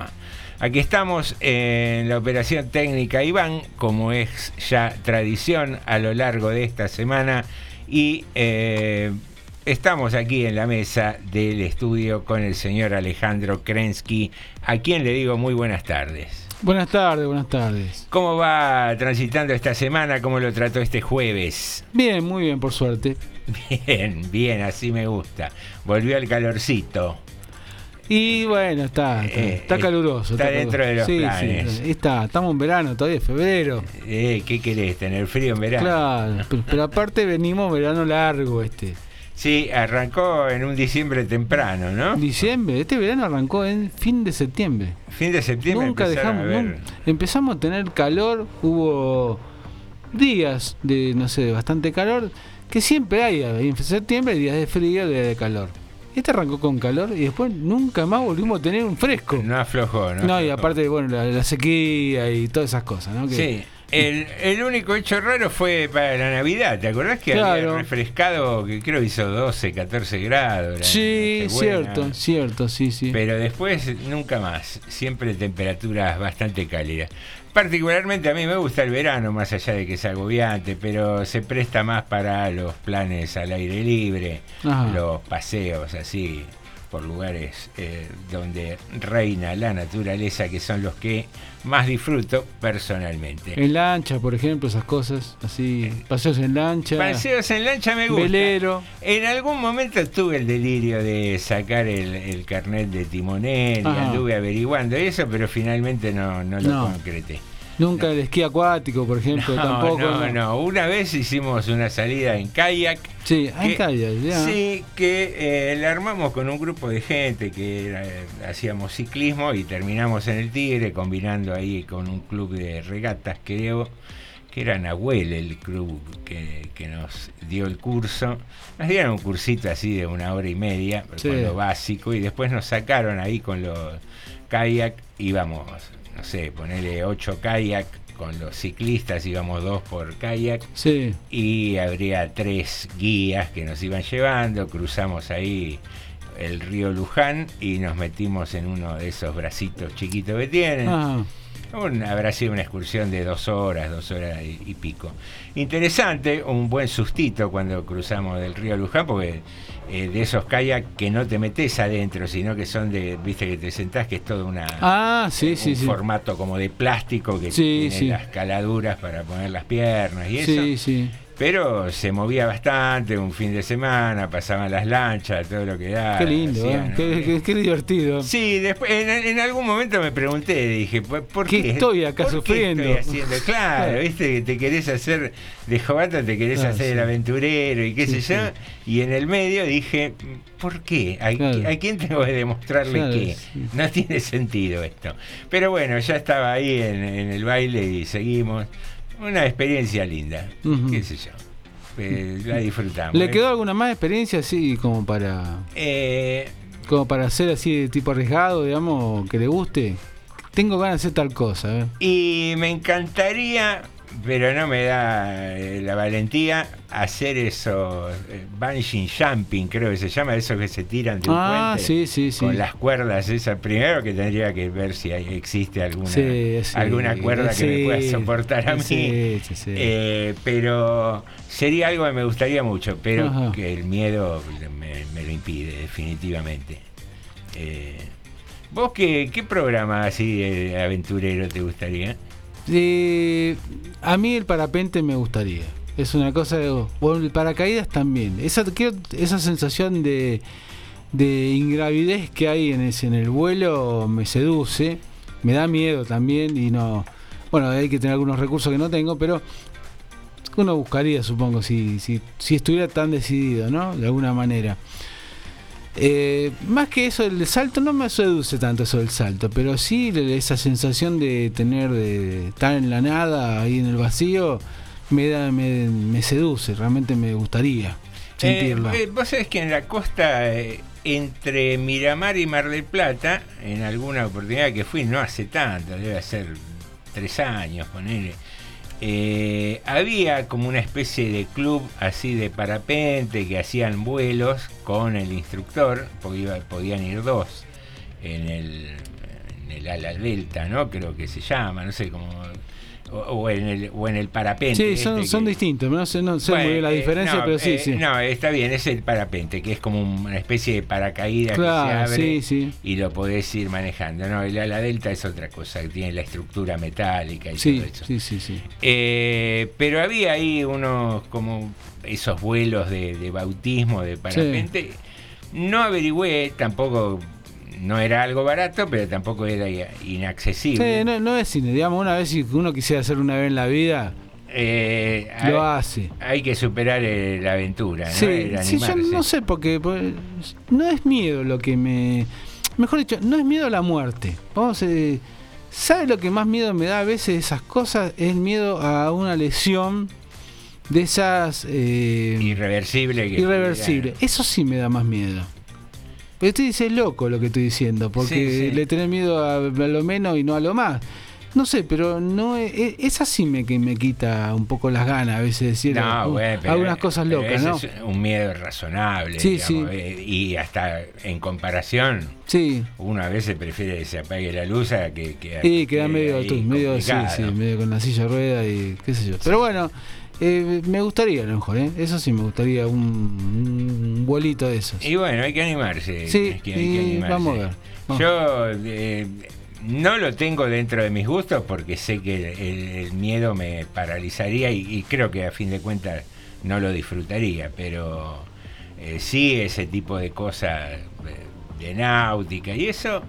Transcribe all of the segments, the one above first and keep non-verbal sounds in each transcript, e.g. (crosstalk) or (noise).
programa. Aquí estamos en la operación técnica Iván, como es ya tradición a lo largo de esta semana, y eh, estamos aquí en la mesa del estudio con el señor Alejandro Krensky, a quien le digo muy buenas tardes. Buenas tardes, buenas tardes. ¿Cómo va transitando esta semana? ¿Cómo lo trató este jueves? Bien, muy bien, por suerte. (laughs) Bien, bien, así me gusta. Volvió el calorcito. Y bueno, está, está, Eh, está eh, caluroso. está dentro de los sí, planes. Sí, está, estamos en verano, todavía es febrero. Eh, ¿Qué querés? ¿Tener frío en verano? Claro, (laughs) pero, pero aparte venimos verano largo este. Sí, arrancó en un diciembre temprano, ¿no? Diciembre, este verano arrancó en fin de septiembre. Fin de septiembre Nunca dejamos, a ver. empezamos a tener calor, hubo días de, no sé, de bastante calor, que siempre hay, en septiembre hay días de frío, días de calor. Este arrancó con calor y después nunca más volvimos a tener un fresco. No aflojó, ¿no? No, y aparte, bueno, la, la sequía y todas esas cosas, ¿no? Que- Sí. El, el único hecho raro fue para la Navidad. ¿Te acordás que había refrescado, que creo hizo 12, 14 grados? la Sí, cierto, cierto, sí, sí. Pero después nunca más. Siempre temperaturas bastante cálidas. Particularmente a mí me gusta el verano, más allá de que es agobiante, pero se presta más para los planes al aire libre, Ajá. los paseos así por lugares eh, donde reina la naturaleza, que son los que más disfruto personalmente. En lancha, por ejemplo, esas cosas, así, paseos en lancha, Paseos en lancha me gusta. velero. En algún momento tuve el delirio de sacar el, el carnet de timonel y anduve averiguando eso, pero finalmente no, no lo No. concreté. Nunca el esquí acuático, por ejemplo, (laughs) No, tampoco. no, no. Una vez hicimos una salida en kayak. Sí, que- en calle, ya. Sí, que eh, la armamos con un grupo de gente que era, hacíamos ciclismo y terminamos en el Tigre combinando ahí con un club de regatas, creo que era Nahuel el club que, que nos dio el curso. Nos dieron un cursito así de una hora y media, Sí. con lo básico, y después nos sacaron ahí con los kayak, íbamos, no sé, ponerle ocho kayak con los ciclistas, íbamos dos por kayak Sí, y habría tres guías que nos iban llevando, cruzamos ahí el río Luján y nos metimos en uno de esos bracitos chiquitos que tienen. ah, Un- habrá sido una excursión de dos horas, dos horas y, y pico. Interesante, un buen sustito cuando cruzamos del río Luján, porque eh, de esos kayak que no te metes adentro, sino que son de, viste que te sentás, que es todo una ah, sí, un sí, sí. formato como de plástico que tiene las caladuras para poner las piernas y eso. Pero se movía bastante, un fin de semana, pasaban las lanchas, todo lo que da. Qué lindo, hacían, ¿eh? qué, ¿no? qué- qué divertido. Sí, después en, en algún momento me pregunté, dije, ¿por, ¿Qué qué? estoy acá ¿Por qué sufriendo? estoy haciendo? Claro, viste que te querés hacer de jovata, te querés Claro, hacer el sí. aventurero y qué Sí, sé yo. sí. Y en el medio dije, ¿por qué? ¿A, Claro. a quién tengo que demostrarle Claro, qué? sí. No tiene sentido esto. Pero bueno, ya estaba ahí en, en el baile y seguimos. Una experiencia linda, qué sé yo. Eh, la disfrutamos. ¿Le ¿eh? quedó alguna más experiencia así como para Eh, como para hacer así de tipo arriesgado, digamos, que le guste? Tengo ganas de hacer tal cosa, ¿eh? Y me encantaría, pero no me da eh, la valentía, hacer esos eh, bungee jumping, creo que se llama, esos que se tiran de un Ah, puente sí, sí, sí. con las cuerdas esas. Primero que tendría que ver si hay- existe alguna, alguna cuerda que me pueda soportar a mí. Eh, pero sería algo que me gustaría mucho, pero Ajá. que el miedo me, me lo impide, definitivamente. Eh, ¿Vos qué, qué programa así de aventurero te gustaría? Eh, a mí el parapente me gustaría. Es una cosa de. Bueno, el paracaídas también. Esa, esa sensación de, de ingravidez que hay en, ese, en el vuelo me seduce. Me da miedo también y no. Bueno, hay que tener algunos recursos que no tengo, pero uno buscaría, supongo, si, si, si estuviera tan decidido, ¿no? De alguna manera. Eh, más que eso, el salto no me seduce tanto eso del salto, pero sí esa sensación de tener, de estar en la nada, ahí en el vacío, me, da, me, me seduce, realmente me gustaría sentirlo. Eh, eh, vos sabés que en la costa, eh, entre Miramar y Mar del Plata, en alguna oportunidad que fui, no hace tanto, debe ser tres años, ponele, eh, había como una especie de club así de parapente que hacían vuelos con el instructor, porque iba- podían ir dos en el, en el ala delta, ¿no? Creo que se llama, no sé cómo o, o en el o en el parapente. Sí, este son, son que- distintos, no sé, no sé muy Bueno, bien la eh, diferencia, no, pero sí, eh, sí. No, está bien, es el parapente, que es como una especie de paracaídas Claro, que se abre sí, sí. y lo podés ir manejando. No, el ala delta es otra cosa, que tiene la estructura metálica y Sí, todo eso. sí, sí, sí. Eh, pero había ahí unos como esos vuelos de, de bautismo de parapente. No averigüé, tampoco no era algo barato, pero tampoco era inaccesible. Sí, no, no es cine, digamos, una vez si uno quisiera hacer una vez en la vida, Eh, lo hay, hace. hay que superar eh, la aventura, ¿no? Sí, El sí, yo no sé, porque pues, no es miedo lo que me... Mejor dicho, no es miedo a la muerte. Vamos, eh, ¿sabe lo que más miedo me da a veces esas cosas? Es miedo a una lesión de esas... eh, Irreversible. que- irreversible. Eso sí me da más miedo. Pero usted dice es loco lo que estoy diciendo, porque Sí, sí. le tenés miedo a, lo menos y no a lo más. No sé, pero no es, es- esa sí me, que me quita un poco las ganas a veces de decir No, uh, pero- algunas cosas locas, ¿no? Es un miedo razonable. Sí, digamos, sí. eh, y hasta en comparación, Sí, uno a veces prefiere que se apague la luz a que. que y queda que medio, tú, medio, sí, sí, medio con la silla rueda y qué sé yo. Pero bueno, eh, me gustaría a lo mejor, ¿eh? Eso sí me gustaría un, un vuelito de esos. Y bueno, hay que animarse. Sí, hay que- hay que animarse. vamos a ver, vamos. Yo eh, no lo tengo dentro de mis gustos porque sé que el, el miedo me paralizaría y, y creo que a fin de cuentas no lo disfrutaría, pero eh, sí ese tipo de cosas de, de náutica y eso,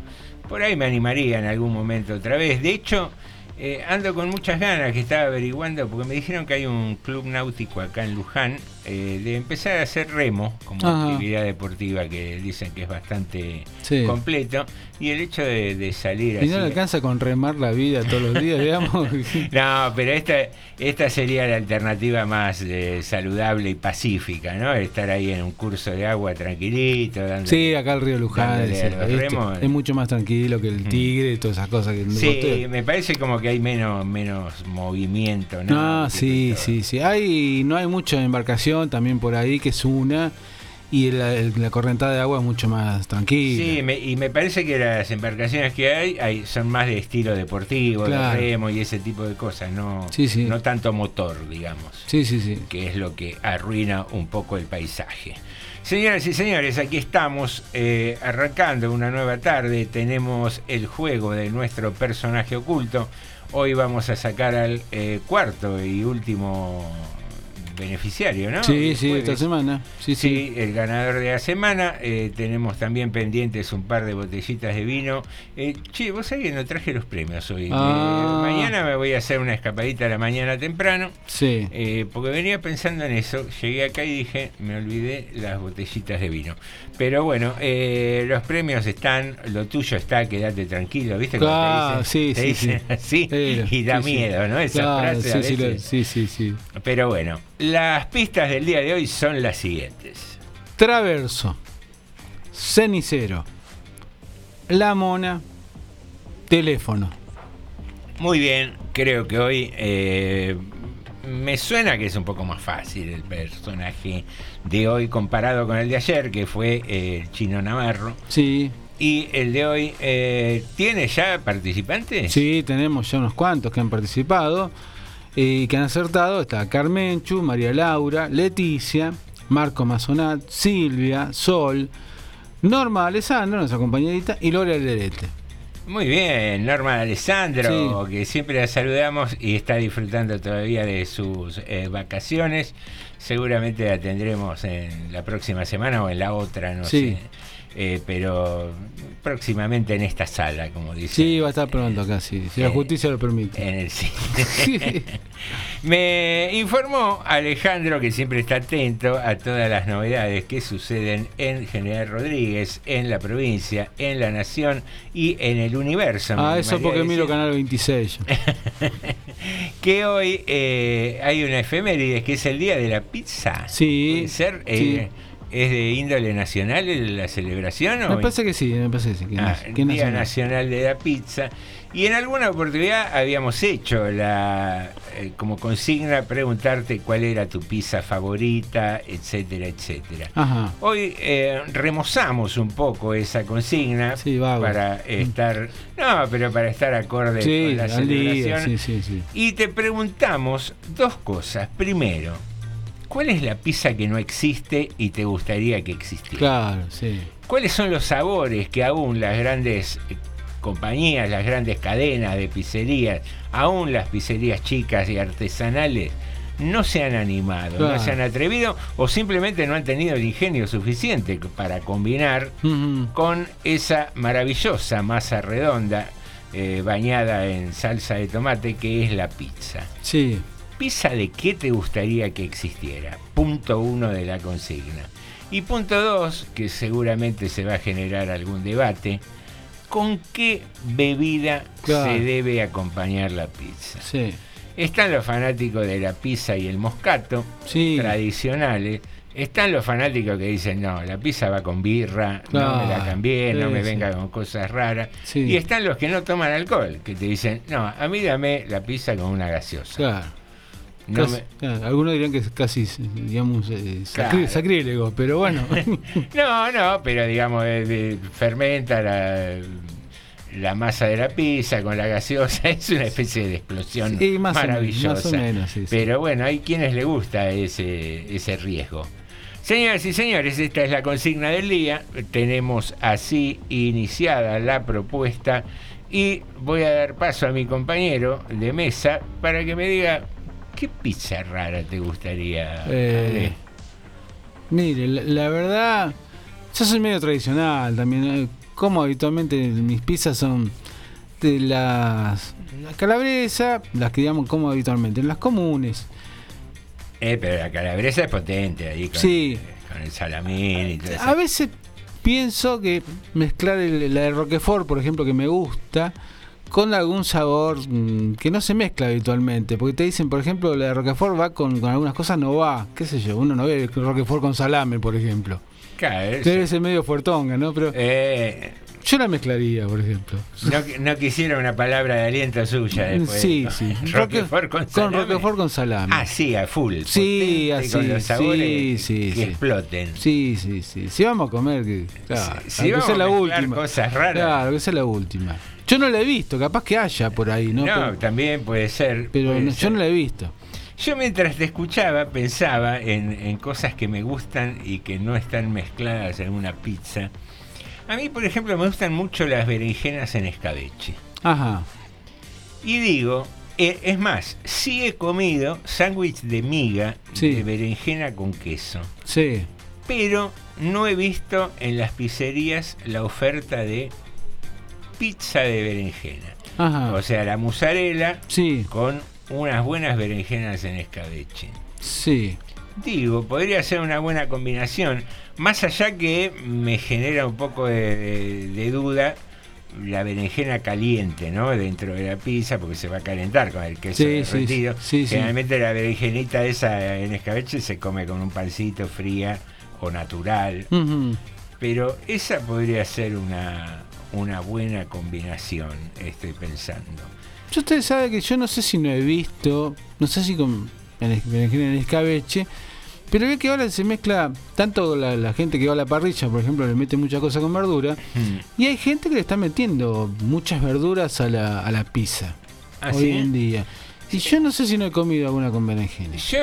por ahí me animaría en algún momento otra vez. De hecho, eh, ando con muchas ganas que estaba averiguando, porque me dijeron que hay un club náutico acá en Luján, eh, de empezar a hacer remo como actividad deportiva que dicen que es bastante Sí. completo. Y el hecho de, de salir Y así. no le alcanza con remar la vida todos los días, digamos. (laughs) No, pero esta, esta sería la alternativa más eh, saludable y pacífica, ¿no? Estar ahí en un curso de agua tranquilito, dando. Sí, acá el río Luján Dándole es, mucho más tranquilo que el Mm. tigre y todas esas cosas que Sí, me parece como que hay menos, menos movimiento, ¿no? Y sí, sí, sí. Hay, no hay mucha embarcación también por ahí que es una y la, correntada de agua es mucho más tranquila. Sí, me- y me parece que las embarcaciones que hay, hay son más de estilo deportivo, Claro. de remo y ese tipo de cosas, no, Sí, sí. no tanto motor, digamos. sí, sí, sí. que es lo que arruina un poco el paisaje. Señoras y señores, aquí estamos eh, arrancando una nueva tarde. Tenemos el juego de nuestro personaje oculto. Hoy vamos a sacar al eh, cuarto y último beneficiario, ¿no? sí, El sí, jueves. esta semana. Sí, sí. Sí, el ganador de la semana. Eh, tenemos también pendientes un par de botellitas de vino. Eh, che, vos sabés que no traje los premios hoy. Eh, Ah. mañana me voy a hacer una escapadita a la mañana temprano. Sí. Eh, porque venía pensando en eso, llegué acá y dije, me olvidé las botellitas de vino. Pero bueno, eh, los premios están, lo tuyo está, quédate tranquilo, ¿viste? Claro, dicen, sí, te sí, dicen sí. así y da miedo, ¿no? Esa Claro, frase a veces. sí, sí, sí. Pero bueno, las pistas del día de hoy son las siguientes. Traverso, cenicero, la mona, teléfono. Muy bien, creo que hoy eh, me suena que es un poco más fácil el personaje de hoy comparado con el de ayer, que fue eh, el chino Navarro. Sí, Y el de hoy, eh, ¿tiene ya participantes? sí, tenemos ya unos cuantos que han participado y que han acertado. Está Carmenchu, María Laura, Leticia, Marco Mazonat, Silvia, Sol, Norma Alessandro, nuestra compañerita, y Lola Lerete. Muy bien, Norma Alessandro, que siempre la saludamos y está disfrutando todavía de sus eh, vacaciones. Seguramente la tendremos en la próxima semana o en la otra, no Sí. sé. Eh, pero próximamente en esta sala, como dice. Sí, va a estar pronto acá, sí, si la Eh, justicia lo permite. En el cine. (laughs) (laughs) Me informó Alejandro que siempre está atento a todas las novedades que suceden en General Rodríguez, en la provincia, en la nación y en el universo. Ah, eso porque miro. Canal 26. yo. (laughs) que hoy eh, hay una efeméride que es el día de la pizza. Sí, Puede ser. sí. ¿Es de índole nacional la celebración? Me parece que sí, me parece que sí. Ah, Día nacional? de la Pizza. Y en alguna oportunidad habíamos hecho la eh, como consigna preguntarte cuál era tu pizza favorita, etcétera, etcétera. Hoy eh, remozamos un poco esa consigna para estar, no, pero para estar acorde con la celebración. y te preguntamos dos cosas. Primero, ¿Cuál es la pizza que no existe y te gustaría que existiera? Claro, sí. ¿Cuáles son los sabores que aún las grandes eh, compañías, las grandes cadenas de pizzerías, aún las pizzerías chicas y artesanales, no se han animado, no se han atrevido o simplemente no han tenido el ingenio suficiente para combinar con esa maravillosa masa redonda eh, bañada en salsa de tomate que es la pizza. Sí. ¿Pizza de qué te gustaría que existiera? Punto uno de la consigna. Y punto dos, que seguramente se va a generar algún debate, ¿con qué bebida se debe acompañar la pizza? Están los fanáticos de la pizza y el moscato, tradicionales. Están los fanáticos que dicen, no, la pizza va con birra, no me la cambie, no me venga con cosas raras. Y están los que no toman alcohol, que te dicen, no, a mí dame la pizza con una gaseosa. Claro algunos dirían que es casi, digamos, eh, sacrílego, pero bueno. (laughs) no, no, pero digamos, fermenta la, masa de la pizza con la gaseosa, (laughs) es una especie de explosión maravillosa. pero bueno, hay quienes le gusta ese, ese riesgo. Señoras y señores, esta es la consigna del día. Tenemos así iniciada la propuesta y voy a dar paso a mi compañero de mesa para que me diga ¿Qué pizza rara te gustaría? Eh, mire, la, verdad, yo soy medio tradicional también. Eh, como habitualmente mis pizzas son de las la calabresa, las que digamos como habitualmente, las comunes. Eh, pero la calabresa es potente ahí con, sí. con el salamín y todo eso. A veces pienso que mezclar la de Roquefort, por ejemplo, que me gusta, con algún sabor mm, que no se mezcla habitualmente. Porque te dicen, por ejemplo, la de Roquefort va con, algunas cosas, no va. ¿Qué sé yo? Uno no ve Roquefort con salame, por ejemplo. Claro, Debe ser medio fuertonga, ¿no? Pero eh, yo la mezclaría, por ejemplo. No, quisiera una palabra de aliento suya después. Sí, sí. Roquefort con salame. Con Roquefort con salame. Ah, sí, a full. Sí, así. Con los sabores sí, sí, que exploten. Sí, sí, sí. Si vamos a comer, que, claro, si, vamos a la última. cosas raras. Claro, que sea la última. Yo no la he visto, capaz que haya por ahí, ¿no? No, también puede ser. Pero yo no la he visto. Yo mientras te escuchaba pensaba en, cosas que me gustan y que no están mezcladas en una pizza. A mí, por ejemplo, me gustan mucho las berenjenas en escabeche. Ajá. Y digo, eh, es más, sí he comido sándwich de miga de berenjena con queso. Sí. Pero no he visto en las pizzerías la oferta de pizza de berenjena. O sea, la mozzarella con unas buenas berenjenas en escabeche. Sí. Digo, podría ser una buena combinación. Más allá que me genera un poco de, duda la berenjena caliente, ¿no? Dentro de la pizza, porque se va a calentar con el queso derretido. Generalmente la berenjenita esa en escabeche se come con un pancito fría o natural. Pero esa podría ser una, una buena combinación, estoy pensando. Yo usted sabe que yo no sé si no he visto, no sé si con en el escabeche, pero ve que ahora se mezcla tanto la, gente que va a la parrilla, por ejemplo, le mete mucha cosa con verdura, hmm. y hay gente que le está metiendo muchas verduras a la, a la pizza ¿Ah, hoy en día. Y yo no sé si no he comido alguna con berenjena. Yo,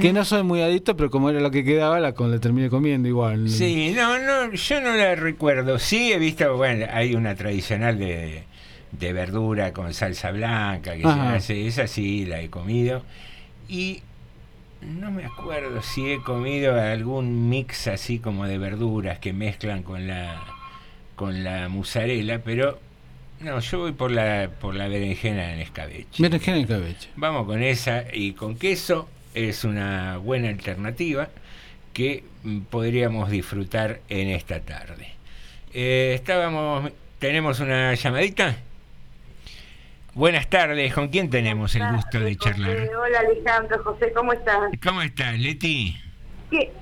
que no soy muy adicto, pero como era lo que quedaba, la, la terminé comiendo igual. Sí, no, no, yo no la recuerdo. Sí he visto, bueno, hay una tradicional de, de verdura con salsa blanca, que se hace, esa sí la he comido. Y no me acuerdo si he comido algún mix así como de verduras que mezclan con la con la mozzarella, pero no, yo voy por la, por la berenjena en escabeche. Berenjena en escabeche. Vamos con esa y con queso es una buena alternativa que podríamos disfrutar en esta tarde. Eh, estábamos, tenemos una llamadita. Buenas tardes, ¿con quién tenemos el gusto de charlar? hola Alejandro, José, ¿cómo estás? ¿Cómo estás, Leti?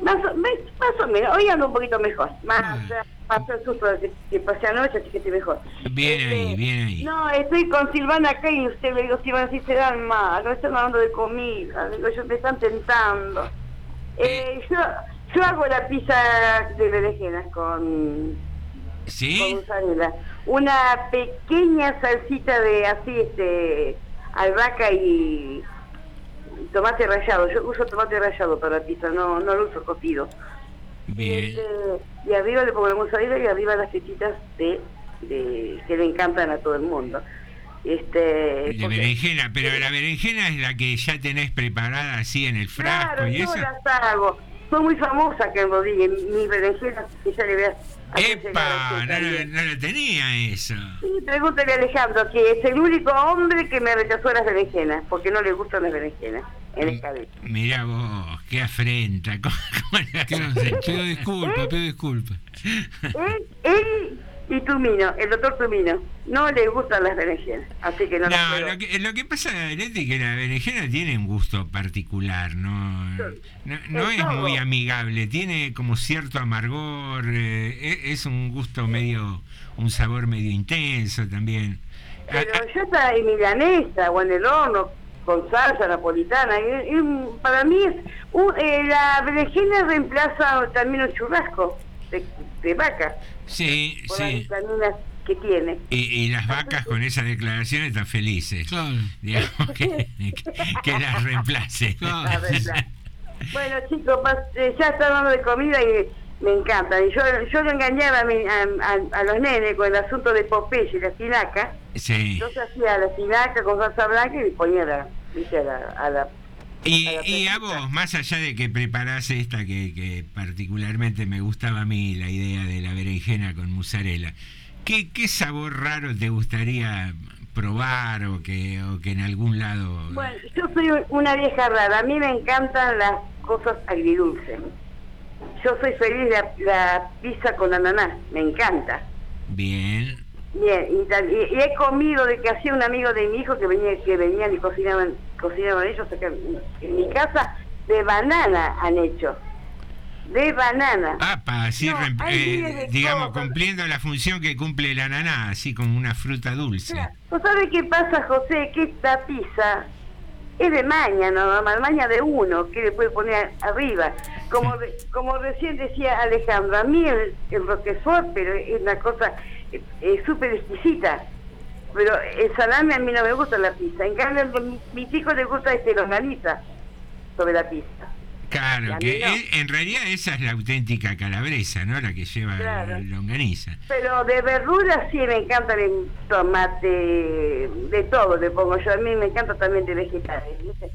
más, o- más o menos, hoy ando un poquito mejor. Más, ya pasó el susto que, pasé anoche, así que estoy mejor. Bien Este, ahí, bien ahí. No, estoy con Silvana acá y usted le digo, Silvana, si se dan mal, no están hablando de comida, digo, yo me están tentando. Eh, yo, yo hago la pizza de berenjenas con, ¿Sí? Una pequeña salsita de así, este, albahaca y tomate rallado. Yo uso tomate rallado para la pizza, no, no lo uso cocido. Bien. Este, y arriba le pongo la mozzarella y arriba las fichitas de, de que le encantan a todo el mundo. Este, De porque- berenjena, pero la berenjena es la que ya tenés preparada así en el frasco Claro, y yo eso. las hago. Soy muy famosa acá en Rodríguez, mis berenjenas, que ya le voy ¡Epa! usted No, no lo tenía eso. Sí, pregúntale a Alejandro, que es el único hombre que me rechazó las berenjenas, porque no le gustan las berenjenas en el cabello. Mirá vos, qué afrenta. (laughs) ¿Cómo, cómo Pido, hacer? pido disculpas, pido disculpas. Él, él y Tumino, el doctor Tumino, no le gustan las berenjenas, así que no, No, lo que, lo que pasa, Leti, es que la berenjena tiene un gusto particular, ¿no? No, no Es todo. muy amigable, tiene como cierto amargor, eh, e- es un gusto medio, un sabor medio intenso también. Ah, Pero yo está en milanesa o en el horno con salsa napolitana. y- y para mí es un- eh, la berenjena reemplaza también un churrasco de, de vaca sí, por las sí. vitaminas que tiene. Y, y las vacas con esa declaración están felices. Claro. Digamos que, (laughs) que las reemplace. Claro. La verdad. (laughs) bueno chicos, eh, ya está hablando de comida y me encanta. Y yo, yo lo engañaba a, mi- a, a- a los nenes con el asunto de Popeye y la espinaca. Sí. Entonces hacía la espinaca con salsa blanca y ponía la, ¿viste? a la, a la Y, y a vos, más allá de que preparás esta que, que particularmente me gustaba a mí, la idea de la berenjena con mozzarella, ¿qué, qué sabor raro te gustaría probar o que, o que en algún lado... Bueno, yo soy una vieja rara. A mí me encantan las cosas agridulces. Yo soy feliz de la, la pizza con ananá. Me encanta. Bien. Bien, y, y- y he comido de que hacía un amigo de mi hijo que venía que venían y cocinaban, cocinaban ellos acá en, mi casa. De banana han hecho. De banana. Apa, así, No, rem- hay eh, digamos, cumpliendo la función que cumple el ananá, así como una fruta dulce. ¿Vos sabés qué pasa, José? Que esta pizza es de maña, no maña de uno, que le puede poner arriba. Como como recién decía Alejandro, a mí el, el roquefort, pero es una cosa eh, súper exquisita. Pero el salame a mí no me gusta la pizza. En cambio, a mi- mis hijos les gusta este longaniza sobre la pizza. Claro, que no. es- en realidad esa es la auténtica calabresa, ¿no? La que lleva Claro. longaniza. Pero de verduras sí me encanta el tomate, de todo le pongo yo. A mí me encanta también de vegetales, ¿viste?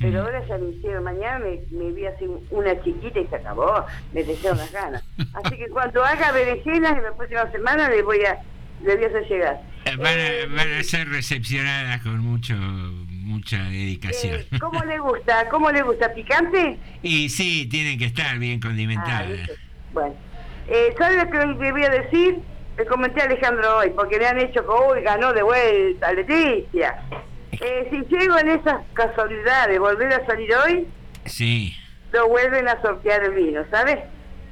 Pero ahora ya me hicieron, mañana me, me vi así una chiquita y se acabó, me dejaron las ganas. Así que cuando haga berenjenas en la próxima semana le voy a, le voy a hacer llegar. Eh, Van Eh, a, van a ser recepcionadas con mucho mucha dedicación. eh, ¿Cómo le gusta? ¿Cómo le gusta? ¿Picante? y sí, tienen que estar bien Ah, condimentadas. ¿viste? bueno. Eh, ¿Sabe lo que le voy a decir? Le comenté a Alejandro hoy, porque le han hecho que hoy ganó de vuelta Leticia. Eh, si llego en esas casualidades de volver a salir hoy, Sí. lo vuelven a sortear el vino, ¿sabes?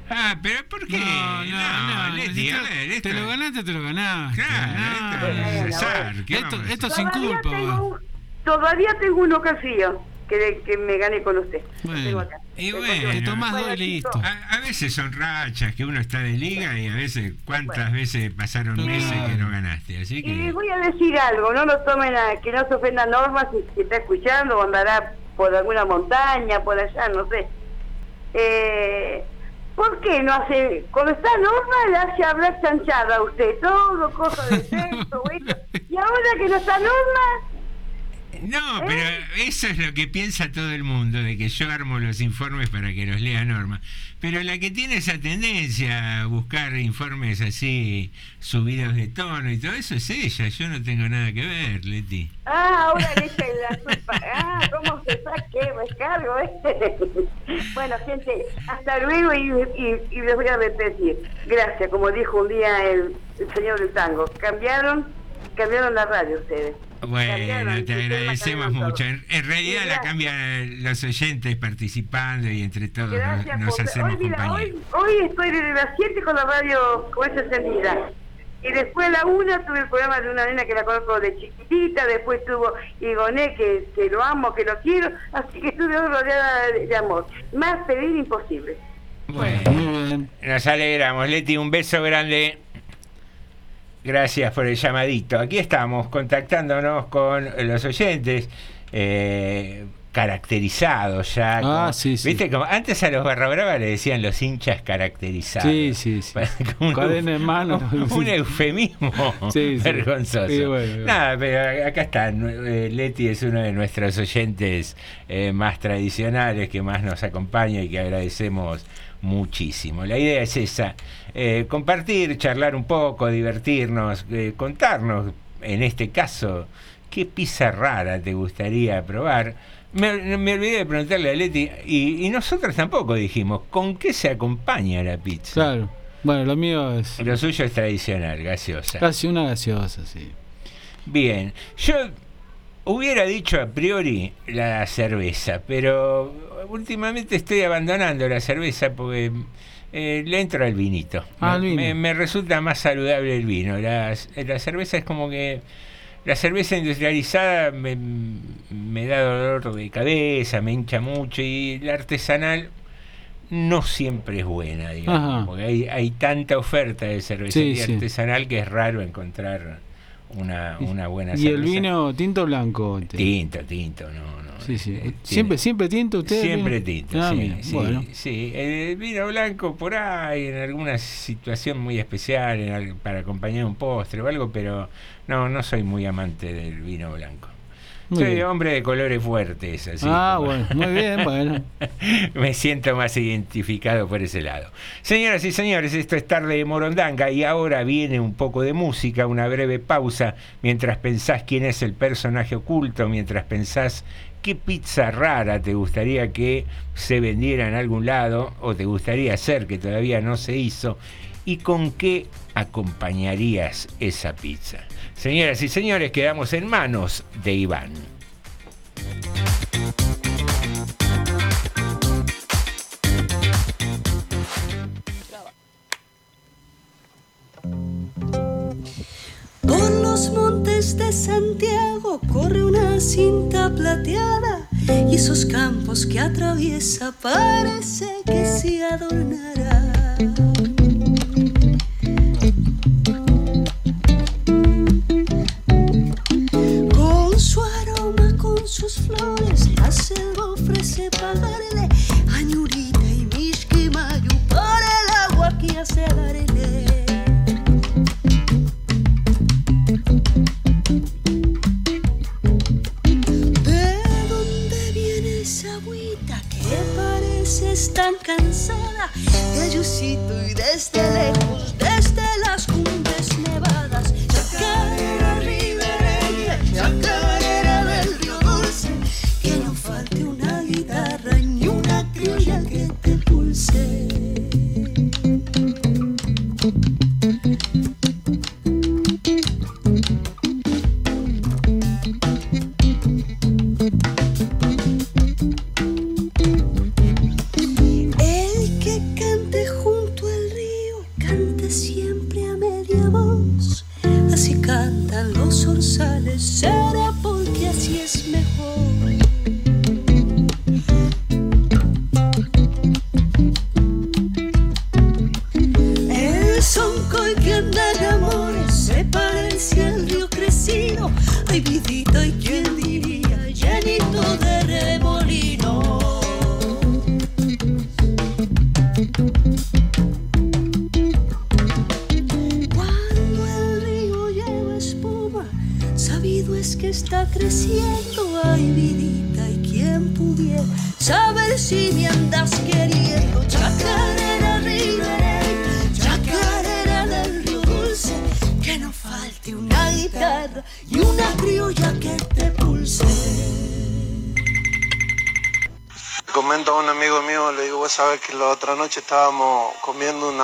Ah, pero ¿por qué? No, no, no. Leti, te lo ganaste, te lo ganaste. Claro, No. ¿qué Esto, esto sin Todavía culpa. tengo, todavía tengo uno frío que, que me gané con usted. Bueno. tengo acá. Y bueno. Te tomás Bueno, dos y listo. A, a veces son rachas que uno está de liga y a veces cuántas veces pasaron meses que no ganaste. Así Y les que voy a decir algo, no lo tomen a, que no se ofenda Norma si, si está escuchando o andará por alguna montaña, por allá, no sé. Eh, ¿Por qué no hace, cuando está Norma le hace hablar chanchada a usted, todo, cosa de (laughs) sexo, esto. y ahora que no está Norma, No, pero eso es lo que piensa todo el mundo, de que yo armo los informes para que los lea Norma. Pero la que tiene esa tendencia a buscar informes así, subidos de tono y todo eso es ella. Yo no tengo nada que ver, Leti. ah, ahora le echa la culpa, ah, ¿cómo se saque, descargo, eh? (laughs) bueno, gente, hasta luego y, y, y les voy a repetir, gracias, como dijo un día el, el señor del tango, cambiaron, cambiaron la radio ustedes. Bueno, te agradecemos mucho. En, realidad la cambian los oyentes participando y entre todos nos, Gracias, nos José. hacemos hoy, mira, compañía. hoy, hoy estoy desde las 7 con la radio con esa encendida. Y después a la 1 tuve el programa de una nena que la conozco de chiquitita, después tuvo Igoné, que, que lo amo, que lo quiero, así que estuve hoy rodeada de, de amor. Más pedir imposible. Bueno, nos alegramos. Leti, un beso grande. Gracias por el llamadito. Aquí estamos contactándonos con los oyentes. eh, caracterizados ya. Ah, como- sí, sí. ¿Viste? Como antes a los Barra Brava le decían los hinchas caracterizados. Sí, sí, sí. (laughs) Como un, Cadena en mano. un- un eufemismo Sí, (laughs) vergonzoso. Sí, bueno, bueno. Nada, pero acá está. eh, Leti es uno de nuestros oyentes eh, más tradicionales que más nos acompaña y que agradecemos muchísimo. La idea es esa, eh, compartir, charlar un poco, divertirnos, eh, contarnos, en este caso, qué pizza rara te gustaría probar. Me, me olvidé de preguntarle a Leti, y, y nosotros tampoco dijimos, ¿con qué se acompaña la pizza? Claro. Bueno, lo mío es Lo suyo es tradicional, gaseosa. casi una gaseosa, sí. Bien, yo hubiera dicho a priori la cerveza, pero últimamente estoy abandonando la cerveza porque eh, le entro al vinito. Ah, me, el vino. me- me resulta más saludable el vino. La, la cerveza es como que... La cerveza industrializada me, me da dolor de cabeza, me hincha mucho y la artesanal no siempre es buena, digamos, Ajá. porque hay, hay tanta oferta de cervecería Sí, sí. artesanal que es raro encontrar una, una buena ¿Y cerveza. el vino tinto o blanco? Tinto, tinto, no. Sí, sí. eh, tiene- ¿Siempre, siempre tinto usted? Siempre tinto, Ah, sí, mira, sí, Bueno, sí. El vino blanco por ahí, en alguna situación muy especial, en para acompañar un postre o algo, pero no, no soy muy amante del vino blanco. Muy soy bien. hombre de colores fuertes, así. ah, como- bueno, muy bien, bueno. (laughs) Me siento más identificado por ese lado. Señoras y señores, esto es tarde de Morondanga y ahora viene un poco de música, una breve pausa, mientras pensás quién es el personaje oculto, mientras pensás qué pizza rara te gustaría que se vendiera en algún lado o te gustaría hacer que todavía no se hizo y con qué acompañarías esa pizza. Señoras y señores, quedamos en manos de Iván. Los montes de Santiago corre una cinta plateada y esos campos que atraviesa parece que se adornará. Con su aroma, con sus flores, la selva ofrece pagarle a Ñurita y Mishquimayu por el agua que hace darle. Tan cansada? De Ayucito y desde lejos, desde las cumbres nevadas. Chacarera ribereña, chacarera del río dulce. Que no falte una guitarra ni una criolla que te pulse.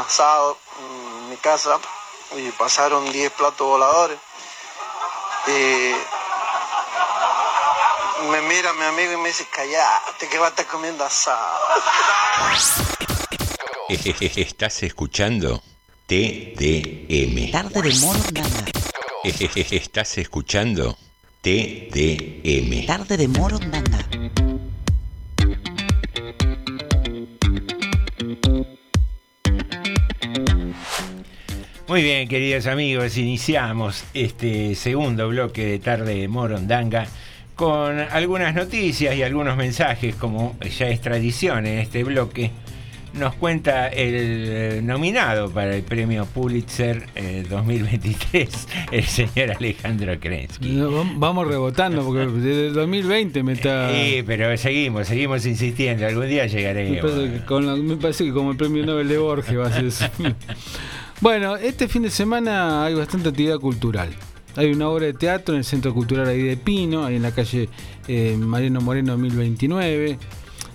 Asado en mi casa y pasaron 10 platos voladores. Y me mira mi amigo y me dice, callate que va a estar comiendo asado. (laughs) Estás escuchando TDM. Tarde de Morondanga. (laughs) Estás escuchando TDM. Tarde de Morondanga. Muy bien, queridos amigos, iniciamos este segundo bloque de Tarde Morondanga con algunas noticias y algunos mensajes, como ya es tradición en este bloque. Nos cuenta el nominado para el premio Pulitzer eh, 2023, (laughs) el señor Alejandro Krensky. No, vamos rebotando, porque desde el 2020 me está. (laughs) Sí, pero seguimos, seguimos insistiendo. Algún día Me llegaremos. parece, que con la- me parece que como el premio Nobel de Borges va a ser. (laughs) Bueno, este fin de semana hay bastante actividad cultural. Hay una obra de teatro en el Centro Cultural ahí de Pino, ahí en la calle eh, Mariano Moreno 1029.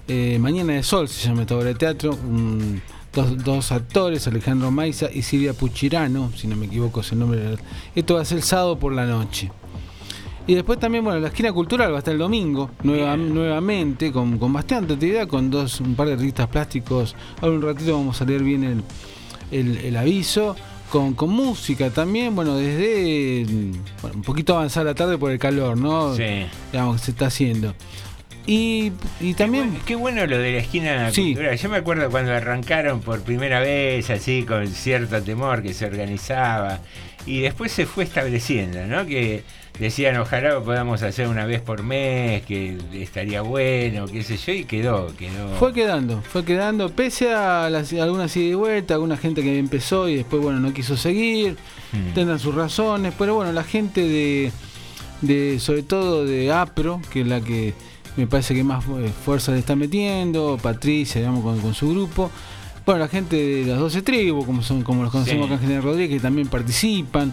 Eh, Mañana de Sol se llama esta obra de teatro. Dos, dos actores, Alejandro Maiza y Silvia Puchirano, si no me equivoco es el nombre. Esto va a ser el sábado por la noche. Y después también, bueno, la esquina cultural va a estar el domingo, nueva- nuevamente, con, con bastante actividad, con dos, un par de artistas plásticos. Ahora un ratito vamos a leer bien el, el- el aviso. Con, con música también, bueno, desde bueno, un poquito avanzada la tarde por el calor, ¿no? Sí. Digamos que se está haciendo. Y, y también, Qué bueno lo de la esquina Sí. cultural. Yo me acuerdo cuando arrancaron por primera vez, así con cierto temor que se organizaba, y después se fue estableciendo, ¿no? Que decían ojalá podamos hacer una vez por mes, que estaría bueno, qué sé yo, y quedó, quedó. Fue quedando, fue quedando, pese a las, algunas ida y vuelta, alguna gente que empezó y después, bueno, no quiso seguir, Mm. tendrán sus razones, pero bueno, la gente de, de sobre todo de APRO, que es la que me parece que más eh, fuerza le está metiendo, Patricia, digamos, con, con su grupo, bueno, la gente de las 12 tribus, como son como los conocemos Sí. acá en General Rodríguez, que también participan,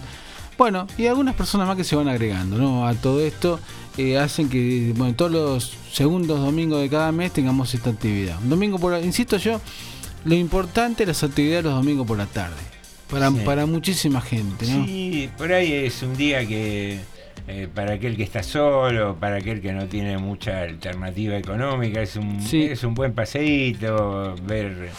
bueno, y algunas personas más que se van agregando, ¿no? A todo esto eh, hacen que, bueno, todos los segundos domingos de cada mes tengamos esta actividad. Un domingo por insisto yo, lo importante es las actividades los domingos por la tarde. Para, Sí. para muchísima gente, ¿no? Sí, por ahí es un día que eh, para aquel que está solo, para aquel que no tiene mucha alternativa económica, es un, Sí. es un buen paseíto, ver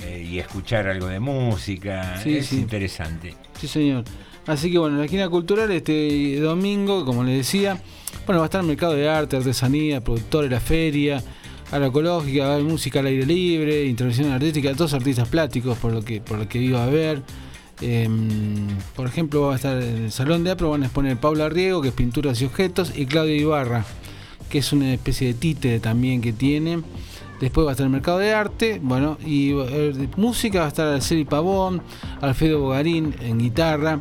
eh, y escuchar algo de música, Sí, es interesante. Sí, señor. Así que bueno, la esquina cultural este domingo, como les decía, bueno, va a estar el mercado de arte, artesanía, productores, la feria, agroecológica, va a haber música al aire libre, intervención artística, todos artistas plásticos por lo que, por lo que iba a ver. Em, por ejemplo, va a estar en el Salón de Apro, van a exponer Paula Riego, que es pinturas y objetos, y Claudia Ibarra, que es una especie de títere también que tiene. Después va a estar el mercado de arte, bueno, y música va a estar Araceli Pavón, Alfredo Bogarín en guitarra,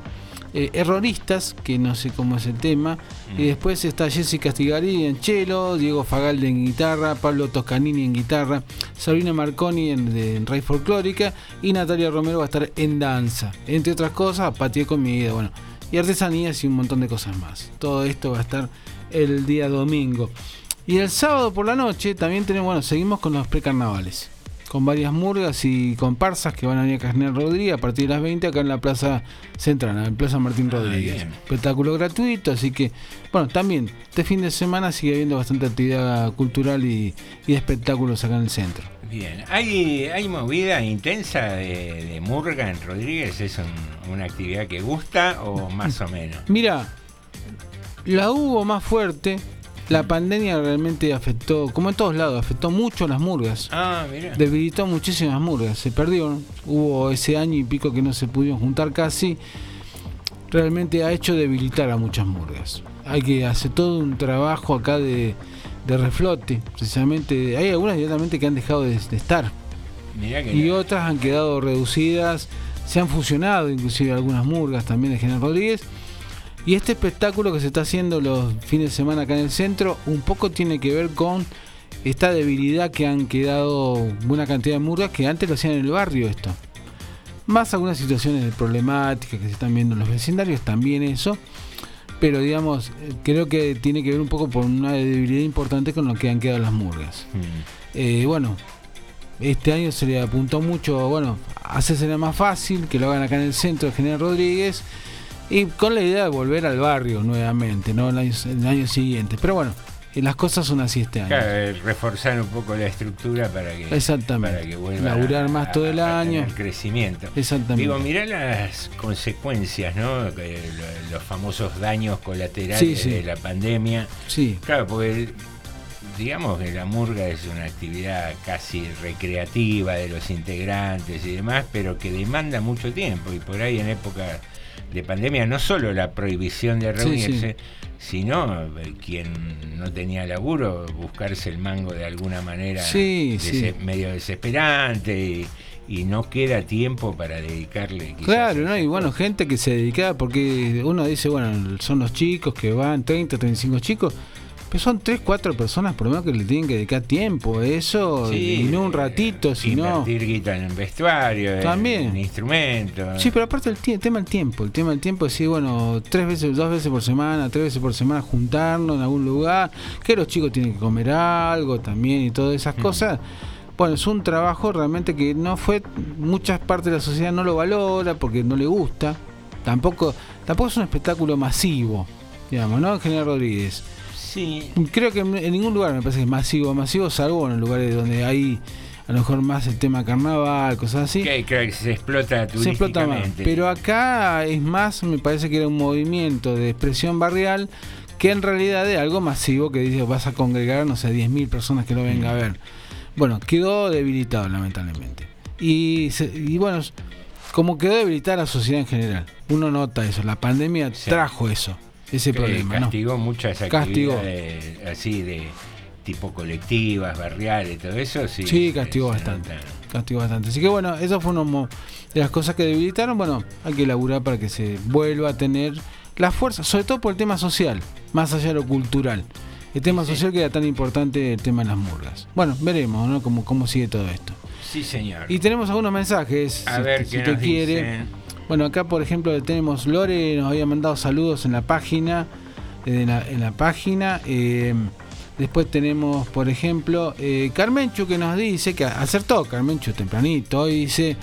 eh, Erroristas, que no sé cómo es el tema, y después está Jessica Stigarini en cello, Diego Fagalde en guitarra, Pablo Toscanini en guitarra, Sabrina Marconi en, de- en Raíz Folclórica y Natalia Romero va a estar en danza, entre otras cosas, patio comida, bueno, y artesanías y un montón de cosas más. Todo esto va a estar el día domingo. Y el sábado por la noche también tenemos, bueno, seguimos con los precarnavales. Con varias murgas y comparsas que van a venir a Carnel Rodríguez a partir de las 20 acá en la Plaza Central, en Plaza Martín Rodríguez. bien. Espectáculo gratuito, así que, bueno, también este fin de semana sigue habiendo bastante actividad cultural y, espectáculos acá en el centro. Bien, ¿hay, hay movida intensa de, de Murga en Rodríguez? ¿Es un- una actividad que gusta o más o menos? Mira, la hubo más fuerte. La pandemia realmente afectó, como en todos lados, afectó mucho a las murgas. Ah, mira. debilitó muchísimas murgas, se perdieron. Hubo ese año y pico que no se pudieron juntar casi. Realmente ha hecho debilitar a muchas murgas. Hay que hacer todo un trabajo acá de, de reflote. Precisamente, hay algunas directamente que han dejado de, de estar Mirá que y otras han quedado reducidas. Se han fusionado inclusive algunas murgas también de General Rodríguez. Y este espectáculo que se está haciendo los fines de semana acá en el centro, un poco tiene que ver con esta debilidad que han quedado buena cantidad de murgas que antes lo hacían en el barrio esto. Más algunas situaciones problemáticas que se están viendo en los vecindarios, también eso. Pero digamos, creo que tiene que ver un poco por una debilidad importante con lo que han quedado las murgas. Mm. Eh, bueno, este año se le apuntó mucho, bueno, hacerse más fácil, que lo hagan acá en el centro de General Rodríguez, y con la idea de volver al barrio nuevamente, ¿no? El año, el año siguiente. Pero bueno, eh, las cosas son así este año. Claro, eh, reforzar un poco la estructura para que, Exactamente. para que vuelva Laburar más a- todo el a año. tener crecimiento. Exactamente. Digo, mirá las consecuencias, ¿no? Los famosos daños colaterales Sí, sí. de la pandemia. Sí, Claro, porque digamos que la murga es una actividad casi recreativa de los integrantes y demás, pero que demanda mucho tiempo y por ahí en época de pandemia no solo la prohibición de Sí, reunirse, sino eh, quien no tenía laburo buscarse el mango de alguna manera Sí, medio desesperante y, y no queda tiempo para dedicarle claro, ¿no? Y bueno, gente que se dedicaba, porque uno dice, bueno, son los chicos que van, 30, 35 chicos, pero son 3, 4 personas por lo menos que le tienen que dedicar tiempo a eso, Sí, y no un eh, ratito, sino... Invertir guita en vestuario, en- También. en instrumentos. Sí, pero aparte el, tie- tema del tiempo, el tema del tiempo es decir, bueno, tres veces, dos veces por semana, tres veces por semana juntarnos en algún lugar, que los chicos tienen que comer algo también y todas esas cosas. Bueno, es un trabajo realmente que no fue, muchas partes de la sociedad no lo valora porque no le gusta. Tampoco, tampoco es un espectáculo masivo, digamos, ¿no? General Rodríguez. Sí, Creo que en ningún lugar me parece que es masivo, masivo, salvo en lugares donde hay a lo mejor más el tema carnaval, cosas así que, que se explota se explota más. Pero acá es más, me parece que era un movimiento de expresión barrial que en realidad de algo masivo que dice vas a congregar, no sé, 10.000 personas que lo venga a ver. Bueno, quedó debilitado lamentablemente. Y, se- y bueno, es- como quedó debilitada la sociedad en general. Uno nota eso, la pandemia Sí. trajo eso, ese Que problema. ¿no? castigó muchas Castigó. actividades así de tipo colectivas, barriales, todo eso. Sí, Sí, castigó bastante. Castigó bastante. Así que bueno, eso fue mo- de las cosas que debilitaron. Bueno, hay que laburar para que se vuelva a tener la fuerza, sobre todo por el tema social, más allá de lo cultural. El tema social que era tan importante, el tema de las murgas. Bueno, veremos, ¿no? Cómo, cómo sigue todo esto. Sí, señor. Y tenemos algunos mensajes, a si, ver si qué usted nos quiere. dicen. Bueno, acá por ejemplo tenemos Lore, nos había mandado saludos en la página. En la, en la página. eh, después tenemos, por ejemplo, eh, Carmenchu que nos dice, que acertó Carmenchu tempranito, y dice,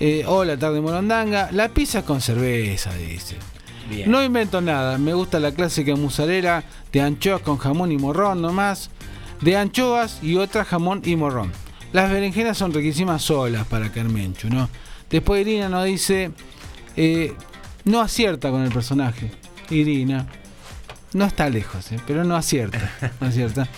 eh, hola tarde Morondanga, la pizza con cerveza, dice. Bien. No invento nada, me gusta la clásica musarela de anchoas con jamón y morrón nomás, de anchoas y otra jamón y morrón. Las berenjenas son riquísimas solas para Carmenchu, ¿no? Después Irina nos dice, eh, no acierta con el personaje. Irina, no está lejos, ¿eh? pero no acierta, (laughs) no acierta.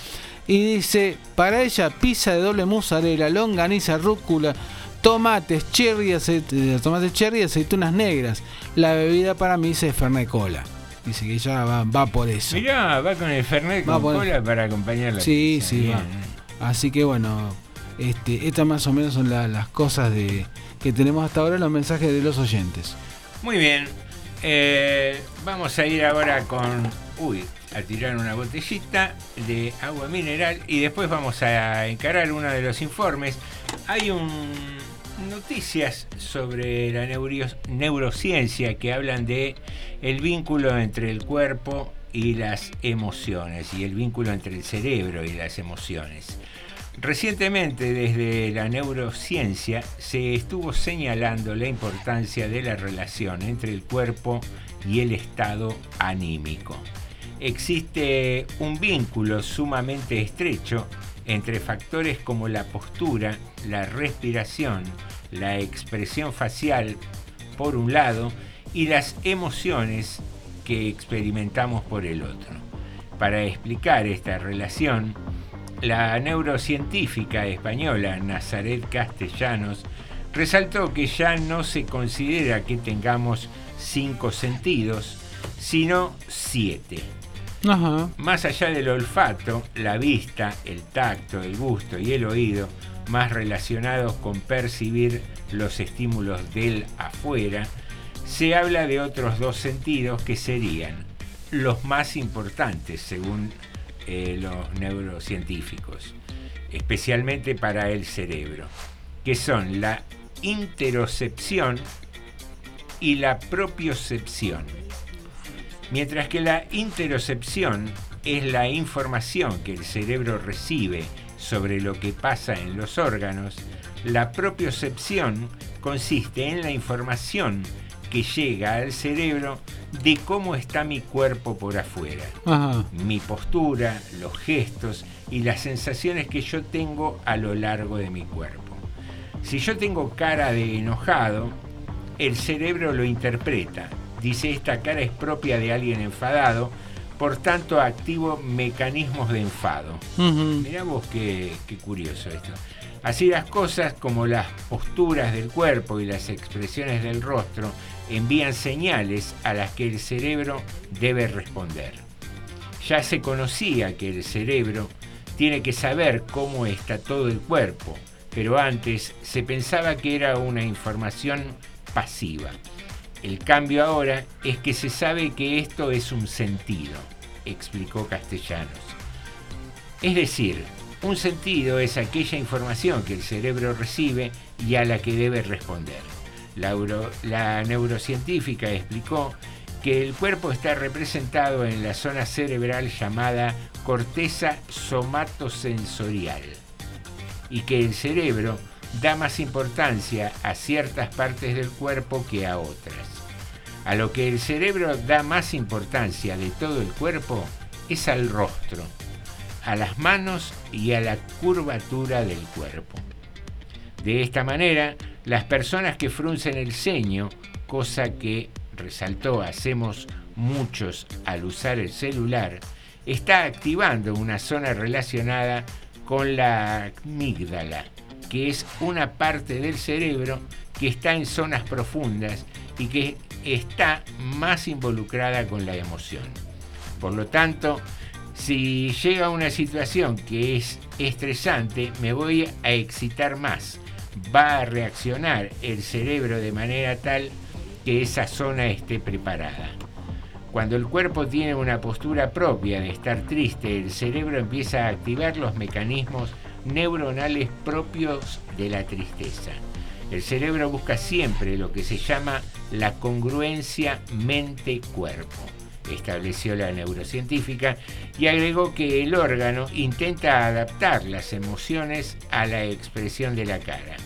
Y dice, para ella pizza de doble mozzarella, longaniza, rúcula, tomates, cherry, aceite, tomates cherry aceitunas negras. La bebida para mí dice Fernet Cola. Dice que ella va, va por eso. Mirá, va con el Fernet Va con por- cola para acompañar la Sí, pizza. sí, Bien. va. Así que bueno, este, estas más o menos son la- las cosas de que tenemos hasta ahora, los mensajes de los oyentes. Muy bien. Eh, vamos a ir ahora con. Uy, a tirar una botellita de agua mineral y después vamos a encarar uno de los informes. Hay un noticias sobre la neurociencia que hablan de el vínculo entre el cuerpo y las emociones y el vínculo entre el cerebro y las emociones. Recientemente desde la neurociencia se estuvo señalando la importancia de la relación entre el cuerpo y el estado anímico. Existe un vínculo sumamente estrecho entre factores como la postura, la respiración, la expresión facial, por un lado, y las emociones que experimentamos por el otro. Para explicar esta relación, la neurocientífica española Nazaret Castellanos resaltó que ya no se considera que tengamos cinco sentidos, sino siete. Ajá. Más allá del olfato, la vista, el tacto, el gusto y el oído, más relacionados con percibir los estímulos del afuera, se habla de otros dos sentidos que serían los más importantes según eh, los neurocientíficos, especialmente para el cerebro, que son la interocepción y la propiocepción. Mientras que la interocepción es la información que el cerebro recibe sobre lo que pasa en los órganos, la propiocepción consiste en la información que llega al cerebro de cómo está mi cuerpo por afuera. Ajá. Mi postura, los gestos y las sensaciones que yo tengo a lo largo de mi cuerpo. Si yo tengo cara de enojado, el cerebro lo interpreta. Dice esta cara es propia de alguien enfadado, por tanto activo mecanismos de enfado. Ujú. Mirá vos qué, qué curioso esto. Así las cosas como las posturas del cuerpo y las expresiones del rostro envían señales a las que el cerebro debe responder. Ya se conocía que el cerebro tiene que saber cómo está todo el cuerpo, pero antes se pensaba que era una información pasiva. El cambio ahora es que se sabe que esto es un sentido, explicó Castellanos. Es decir, un sentido es aquella información que el cerebro recibe y a la que debe responder. La, euro- la neurocientífica explicó que el cuerpo está representado en la zona cerebral llamada corteza somatosensorial y que el cerebro da más importancia a ciertas partes del cuerpo que a otras. A lo que el cerebro da más importancia de todo el cuerpo es al rostro, a las manos y a la curvatura del cuerpo. De esta manera, las personas que fruncen el ceño, cosa que, resaltó, hacemos muchos al usar el celular, está activando una zona relacionada con la amígdala, que es una parte del cerebro que está en zonas profundas y que está más involucrada con la emoción. Por lo tanto, si llega una situación que es estresante, me voy a excitar más. Va a reaccionar el cerebro de manera tal que esa zona esté preparada. Cuando el cuerpo tiene una postura propia de estar triste, el cerebro empieza a activar los mecanismos neuronales propios de la tristeza. El cerebro busca siempre lo que se llama la congruencia mente-cuerpo, estableció la neurocientífica y agregó que el órgano intenta adaptar las emociones a la expresión de la cara.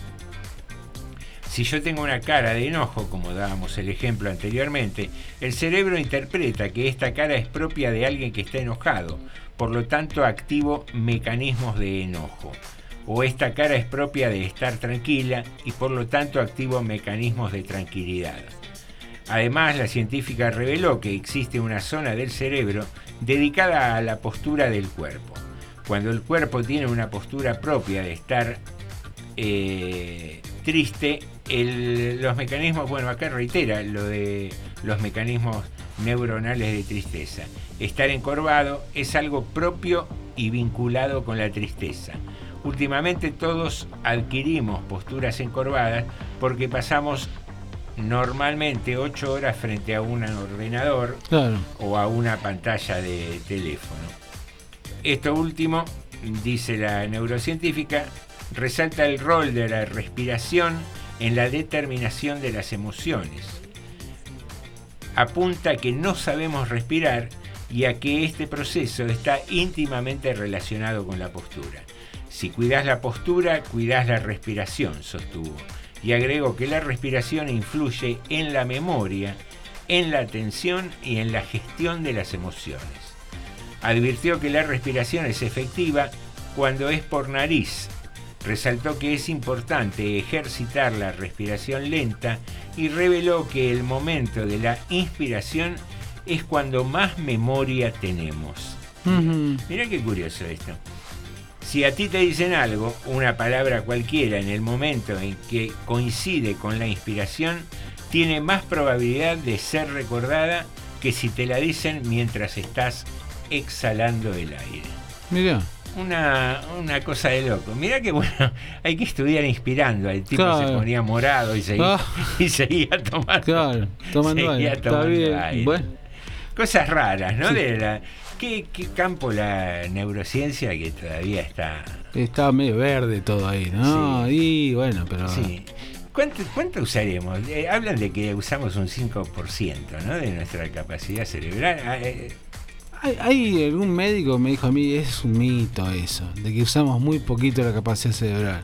Si yo tengo una cara de enojo, como dábamos el ejemplo anteriormente, el cerebro interpreta que esta cara es propia de alguien que está enojado, por lo tanto activo mecanismos de enojo. O esta cara es propia de estar tranquila y por lo tanto activo mecanismos de tranquilidad. Además, la científica reveló que existe una zona del cerebro dedicada a la postura del cuerpo. Cuando el cuerpo tiene una postura propia de estar eh, triste, los mecanismos, bueno, acá reitera lo de los mecanismos neuronales de tristeza. Estar encorvado es algo propio y vinculado con la tristeza. Últimamente todos adquirimos posturas encorvadas porque pasamos normalmente 8 horas frente a un ordenador Claro. o a una pantalla de teléfono. Esto último, dice la neurocientífica, resalta el rol de la respiración en la determinación de las emociones. Apunta que no sabemos respirar y a que este proceso está íntimamente relacionado con la postura. Si cuidas la postura, cuidas la respiración, sostuvo. Y agregó que la respiración influye en la memoria, en la atención y en la gestión de las emociones. Advirtió que la respiración es efectiva cuando es por nariz. Resaltó que es importante ejercitar la respiración lenta y reveló que el momento de la inspiración es cuando más memoria tenemos. Ujú. Mira qué curioso esto. Si a ti te dicen algo, una palabra cualquiera, en el momento en que coincide con la inspiración, tiene más probabilidad de ser recordada que si te la dicen mientras estás exhalando el aire. Mirá. Una, una cosa de loco. Mira que bueno, (laughs) hay que estudiar inspirando. El tipo se ponía morado y seguía, Ah. (laughs) y seguía tomando. Claro, tomando seguía aire. Tomando aire. Bueno, Cosas raras, ¿no? Sí. De la, ¿qué, qué campo la neurociencia que todavía está. está medio verde todo ahí, ¿no? Y bueno, pero. Sí. ¿Cuánto, cuánto usaremos? Eh, hablan de que usamos un 5% ¿no? de nuestra capacidad cerebral. Ah, eh, Hay, hay algún médico me dijo a mí, es un mito eso, de que usamos muy poquito la capacidad cerebral.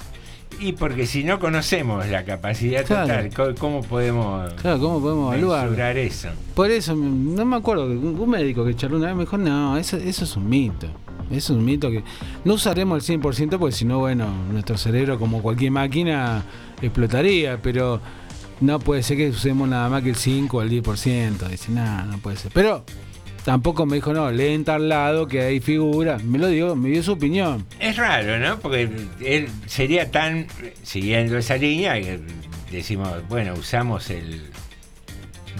Y porque si no conocemos la capacidad Claro. total, ¿cómo podemos Claro, ¿cómo podemos evaluar? eso? Por eso, no me acuerdo, un médico que charló una vez me dijo, no, eso, eso es un mito. Eso es un mito que no usaremos el 100% porque si no, bueno, nuestro cerebro como cualquier máquina explotaría, pero no puede ser que usemos nada más que el 5 o el 10%. Dice, no, no puede ser. Pero tampoco me dijo, no, leen tal lado que hay figura. Me lo dio, me dio su opinión. Es raro, ¿no? Porque él sería tan, siguiendo esa línea, que decimos, bueno, usamos el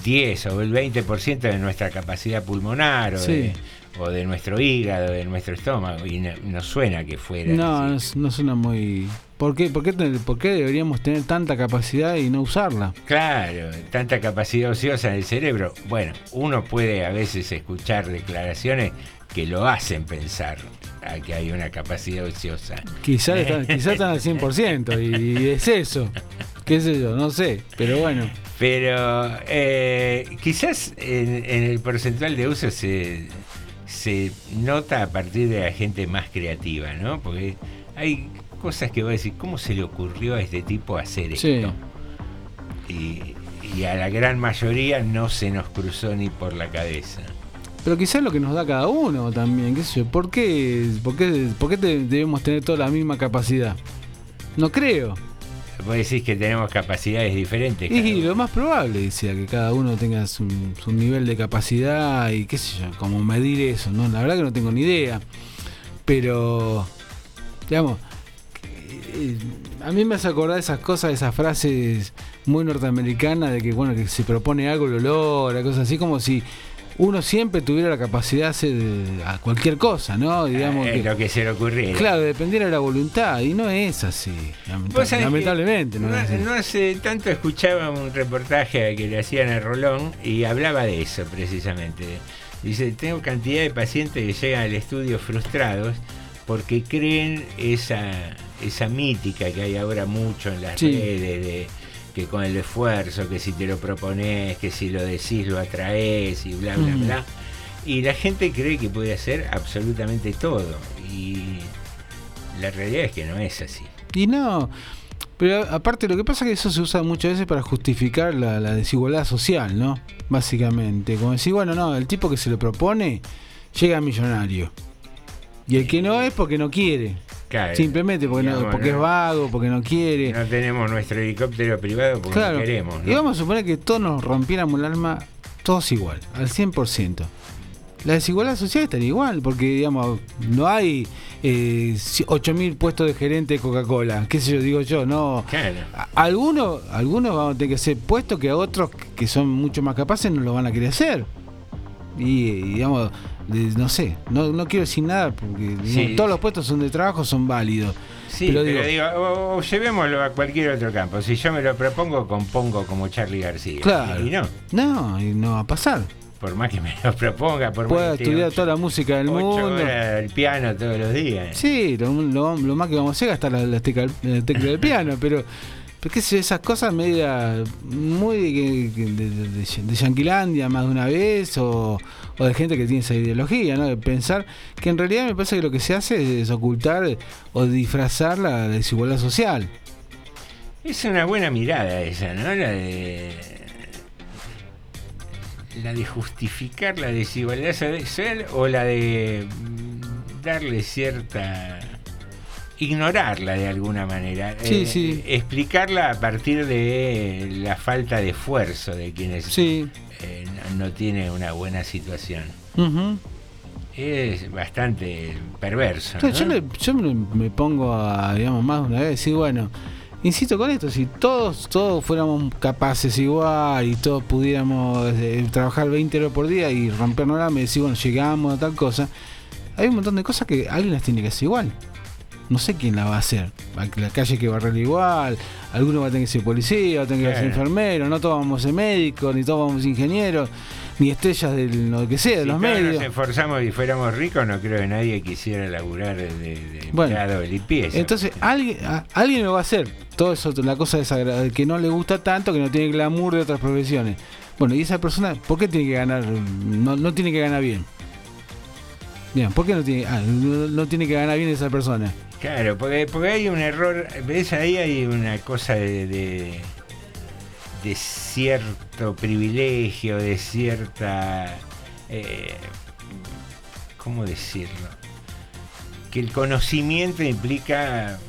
10 o el 20% de nuestra capacidad pulmonar o, Sí. de, o de nuestro hígado, de nuestro estómago, y no, no suena que fuera. No, no, no suena muy... ¿Por qué, por, qué, te- ¿Por qué deberíamos tener tanta capacidad y no usarla? Claro, tanta capacidad ociosa en el cerebro. Bueno, uno puede a veces escuchar declaraciones que lo hacen pensar a que hay una capacidad ociosa. Quizás (laughs) están, están al 100% y, y es eso. ¿Qué sé yo? No sé. Pero bueno. Pero eh, quizás en, en el porcentual de uso se, se nota a partir de la gente más creativa, ¿no? Porque hay cosas que vos decís, ¿cómo se le ocurrió a este tipo hacer Sí. esto? Y, y a la gran mayoría no se nos cruzó ni por la cabeza. Pero quizás lo que nos da cada uno también. ¿Qué sé yo? ¿Por qué, por qué, por qué te- debemos tener toda la misma capacidad? No creo. Vos decís que tenemos capacidades diferentes. Y lo más probable, decía, que cada uno tenga su, su nivel de capacidad y qué sé yo, como medir eso, ¿no? La verdad que no tengo ni idea. Pero, digamos, a mí me hace acordar esas cosas, esas frases muy norteamericanas de que, bueno, que se propone algo, lo logra, cosas así, como si uno siempre tuviera la capacidad de hacer a cualquier cosa, ¿no? Digamos Eh, que, lo que se le ocurriera. claro, dependiera de la voluntad, y no es así, lamenta- lamentablemente. No, no, es así. no hace tanto escuchaba un reportaje que le hacían a Rolón y hablaba de eso precisamente. Dice, tengo cantidad de pacientes que llegan al estudio frustrados porque creen esa, esa mítica que hay ahora mucho en las Sí. redes de que con el esfuerzo, que si te lo propones, que si lo decís lo atraes y bla, bla, bla. Y la gente cree que puede hacer absolutamente todo. Y la realidad es que no es así. Y no, pero aparte lo que pasa es que eso se usa muchas veces para justificar la, la desigualdad social, ¿no? Básicamente, como decir, bueno, no, el tipo que se lo propone llega millonario. Y el que no es porque no quiere. Claro, Simplemente porque, no, porque es vago, porque no quiere. No tenemos nuestro helicóptero privado porque claro. no queremos. ¿no? Y vamos a suponer que todos nos rompiéramos el alma, todos igual, al 100%. La desigualdad social estaría igual, porque digamos, no hay eh, 8.000 puestos de gerente de Coca-Cola, qué sé yo, digo yo, no. Claro. Algunos, algunos van a tener que ser puestos que a otros que son mucho más capaces no lo van a querer hacer. Y, digamos, de- no sé, no, no quiero decir nada porque digamos, Sí. todos los puestos son de trabajo son válidos. Sí, Pero pero, digo- digo, o, llevémoslo a cualquier otro campo. Si yo me lo propongo, compongo como Charlie García. Claro. Y no, No, y no va a pasar. por más que me lo proponga, por más que estudiar toda la música del mundo. horas el piano todos los días. Sí, lo, lo- lo más que vamos a hacer es gastar la, la tecla, la tecla del piano, pero qué sé esas cosas medias muy de, de, de, Yanquilandia más de una vez o, de gente que tiene esa ideología, ¿no? De pensar que en realidad me parece que lo que se hace es ocultar o disfrazar la desigualdad social. Es una buena mirada esa, ¿no? La de. La de justificar la desigualdad social o la de darle cierta. Ignorarla de alguna manera. Eh, Sí. Explicarla a partir de la falta de esfuerzo de quienes Sí. eh, no, no tienen una buena situación. Es bastante perverso. Yo, yo me, yo me- me pongo a, digamos, más de una vez decir, bueno, insisto con esto, si todos, todos fuéramos capaces igual y todos pudiéramos eh, trabajar 20 horas por día y rompernos la y decir, bueno, llegamos a tal cosa, hay un montón de cosas que alguien las tiene que hacer igual. No sé quién la va a hacer. La calle hay que barrer igual, alguno va a tener que ser policía, va a tener que ser Claro. enfermero, no todos vamos a ser médicos, ni todos vamos a ser ingenieros, ni estrellas de lo que sea, de Si los todos medios. nos esforzamos y fuéramos ricos, no creo que nadie quisiera laburar de, de Bueno, de limpieza. Entonces, alguien, a- alguien lo va a hacer. Todo eso, la cosa desagra- que no le gusta tanto, que no tiene glamour de otras profesiones. Bueno, y esa persona, ¿por qué tiene que ganar? No, no tiene que ganar bien. Bien, ¿por qué no tiene, ah, no, no tiene que ganar bien esa persona? Claro, porque, porque hay un error, ves ahí hay una cosa de, de, de cierto privilegio, de cierta... eh, ¿Cómo decirlo? Que el conocimiento implica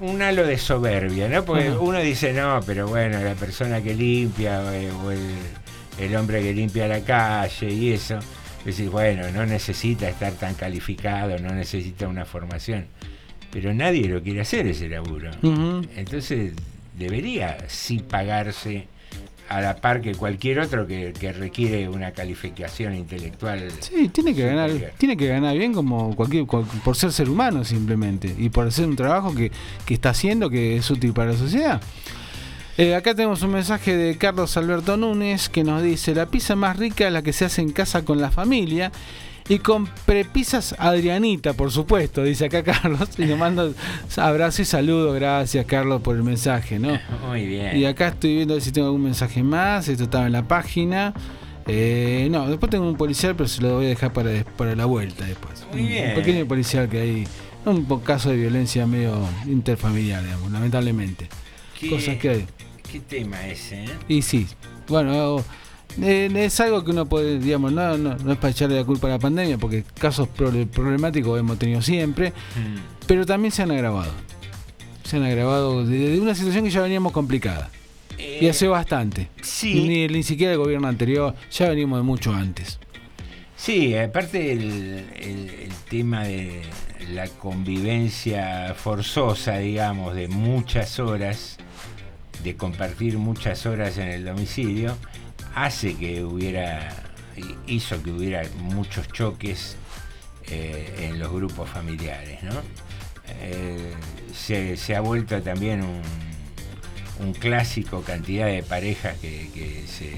un halo de soberbia, ¿no? Porque uno dice, no, pero bueno, la persona que limpia o el, o el- el hombre que limpia la calle y eso, decís, bueno, no necesita estar tan calificado, no necesita una formación. Pero nadie lo quiere hacer ese laburo. Entonces debería sí pagarse a la par que cualquier otro que, que requiere una calificación intelectual. Sí, tiene que ganar, tiene que ganar bien como cualquier, cual- por ser ser humano simplemente y por hacer un trabajo que, que está haciendo que es útil para la sociedad. Eh, acá tenemos un mensaje de Carlos Alberto Núñez que nos dice la pizza más rica es la que se hace en casa con la familia y con prepisas Adrianita, por supuesto, dice acá Carlos y le mando abrazo y saludo, gracias Carlos por el mensaje, ¿no? (laughs) Muy bien. Y acá estoy viendo si tengo algún mensaje más. Esto estaba en la página. Eh, no, después tengo un policial, pero se lo voy a dejar para, para la vuelta después. Muy Un- bien. Un pequeño policial que hay. Un caso de violencia medio interfamiliar, digamos, lamentablemente. ¿Qué, Cosas que hay. Qué tema ese? eh? Y sí, bueno, eh, es algo que uno puede, digamos, no, no, no es para echarle la culpa a la pandemia, porque casos problemáticos hemos tenido siempre, Mm. pero también se han agravado. Se han agravado de, de una situación que ya veníamos complicada. Y Eh, hace bastante. sí. Ni, ni siquiera el gobierno anterior, ya venimos de mucho antes. Sí, aparte el, el- el tema de la convivencia forzosa, digamos, de muchas horas, de compartir muchas horas en el domicilio, hace que hubiera, hizo que hubiera muchos choques eh, en los grupos familiares, ¿no? Eh, se, se ha vuelto también un, un clásico cantidad de parejas que, que se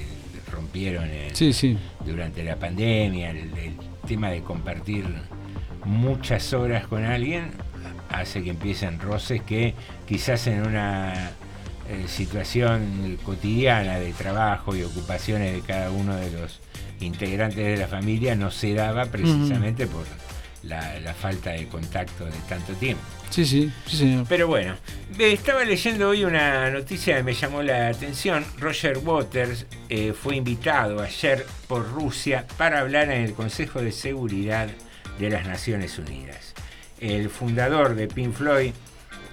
rompieron en, Sí, sí. durante la pandemia, el, el tema de compartir muchas horas con alguien hace que empiecen roces que quizás en una eh, situación cotidiana de trabajo y ocupaciones de cada uno de los integrantes de la familia no se daba precisamente por la, la falta de contacto de tanto tiempo. Sí, sí, sí, señor. Pero bueno, estaba leyendo hoy una noticia que me llamó la atención. Roger Waters eh, fue invitado ayer por Rusia para hablar en el Consejo de Seguridad de las Naciones Unidas. El fundador de Pink Floyd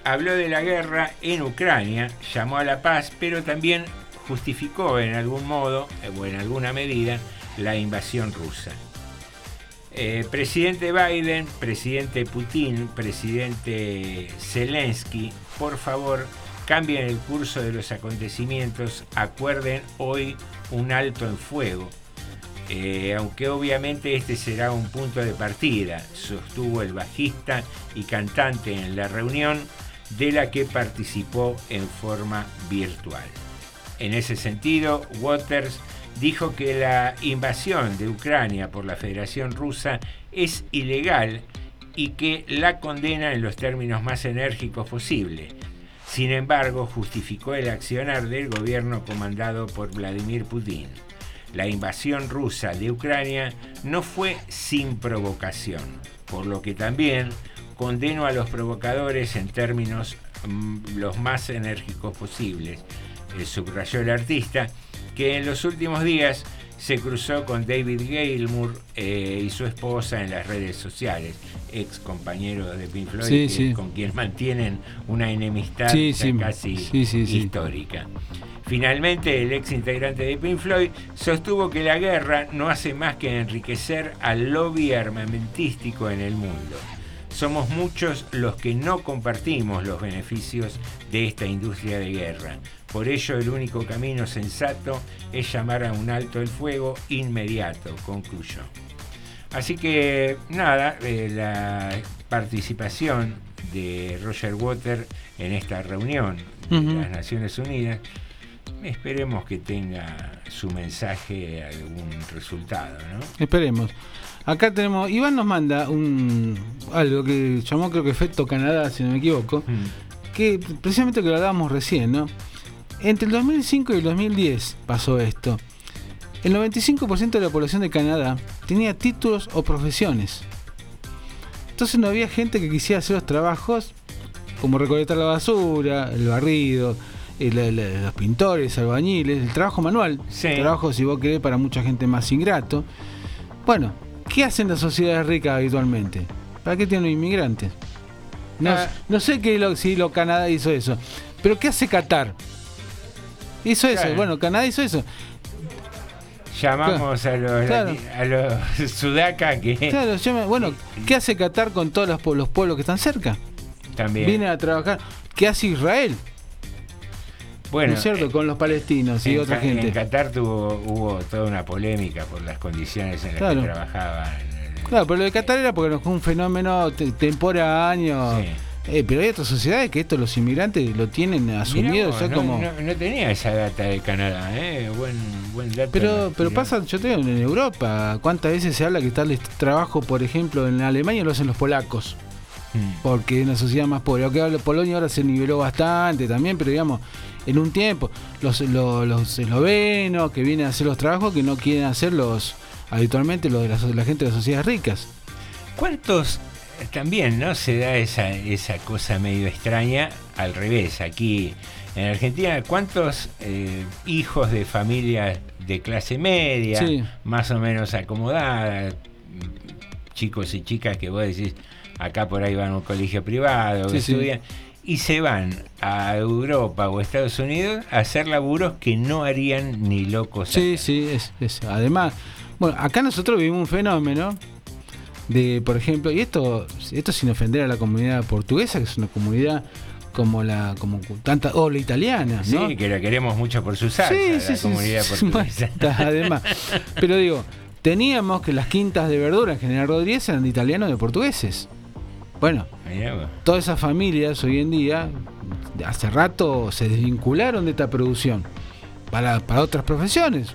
habló de la guerra en Ucrania, llamó a la paz, pero también justificó en algún modo eh, o en alguna medida la invasión rusa. Eh, presidente Biden, presidente Putin, presidente Zelensky, por favor, cambien el curso de los acontecimientos, acuerden hoy un alto en fuego. Eh, aunque obviamente este será un punto de partida, sostuvo el bajista y cantante en la reunión de la que participó en forma virtual. En ese sentido, Waters dijo que la invasión de Ucrania por la Federación Rusa es ilegal y que la condena en los términos más enérgicos posible. Sin embargo, justificó el accionar del gobierno comandado por Vladimir Putin. La invasión rusa de Ucrania no fue sin provocación, por lo que también condeno a los provocadores en términos mm, los más enérgicos posibles. Eh, subrayó el artista que en los últimos días se cruzó con David Gilmour eh, y su esposa en las redes sociales, ex compañero de Pink Floyd, Sí, que- sí. con quien mantienen una enemistad Sí, casi sí, sí, sí. histórica. Finalmente, el ex integrante de Pink Floyd sostuvo que la guerra no hace más que enriquecer al lobby armamentístico en el mundo. Somos muchos los que no compartimos los beneficios de esta industria de guerra. Por ello, el único camino sensato es llamar a un alto el fuego inmediato, concluyó. Así que nada, eh, la participación de Roger Water en esta reunión de las Naciones Unidas, esperemos que tenga su mensaje algún resultado, ¿no? Esperemos. Acá tenemos. Iván nos manda un algo que llamó creo que efecto Canadá, si no me equivoco. Mm. Que precisamente que lo hablábamos recién, ¿no? Entre el 2005 y el 2010 pasó esto. El 95% de la población de Canadá tenía títulos o profesiones. Entonces no había gente que quisiera hacer los trabajos como recolectar la basura, el barrido, el- el- los pintores, albañiles, el trabajo manual. Sí. El trabajo, si vos querés, para mucha gente más ingrato. Bueno, ¿qué hacen las sociedades ricas habitualmente? ¿Para qué tienen inmigrantes? No, Ah. no sé qué lo, si lo Canadá hizo eso, pero ¿qué hace Qatar? Hizo eso, bueno, Canadá hizo eso. Llamamos a los, Claro. a los (laughs) sudacas que Claro, bueno, ¿qué hace Qatar con todos los, los pueblos que están cerca? también. Vienen a trabajar. ¿Qué hace Israel? Bueno, ¿No es cierto? Con los palestinos y otra gente. en Qatar tuvo, hubo toda una polémica por las condiciones en las Claro. que trabajaban. Claro, pero lo de Qatar era porque no fue un fenómeno te- temporáneo. Sí. Eh, pero hay otras sociedades que esto los inmigrantes lo tienen asumido vos, no, como... no, no tenía esa data de Canadá, ¿eh? Buen, buen dato. Pero, nos pero pasa, yo te digo, en Europa, ¿cuántas veces se habla que tal trabajo, por ejemplo, en Alemania lo hacen los polacos? Mm. Porque es una sociedad más pobre. Aunque Polonia ahora se niveló bastante también, pero digamos, en un tiempo, los, los, los eslovenos que vienen a hacer los trabajos que no quieren hacer los habitualmente los de la, gente de las sociedades ricas. ¿Cuántos también no se da esa, esa cosa medio extraña al revés? Aquí en Argentina, ¿cuántos eh, hijos de familias de clase media, Sí. más o menos acomodadas, chicos y chicas que vos decís, acá por ahí van a un colegio privado, Sí, que sí. estudian, y se van a Europa o Estados Unidos a hacer laburos que no harían ni locos. Sí, acá? sí, es, es- además, bueno, acá nosotros vivimos un fenómeno de, por ejemplo, y esto, esto sin ofender a la comunidad portuguesa, que es una comunidad como la, como tanta, o la italiana, Sí, ¿no? que la queremos mucho por su salsa, Sí, la sí, sí, comunidad portuguesa. además. Pero digo, teníamos que las quintas de verdura en General Rodríguez eran de italianos de portugueses. Bueno, todas esas familias hoy en día, hace rato se desvincularon de esta producción para, para otras profesiones.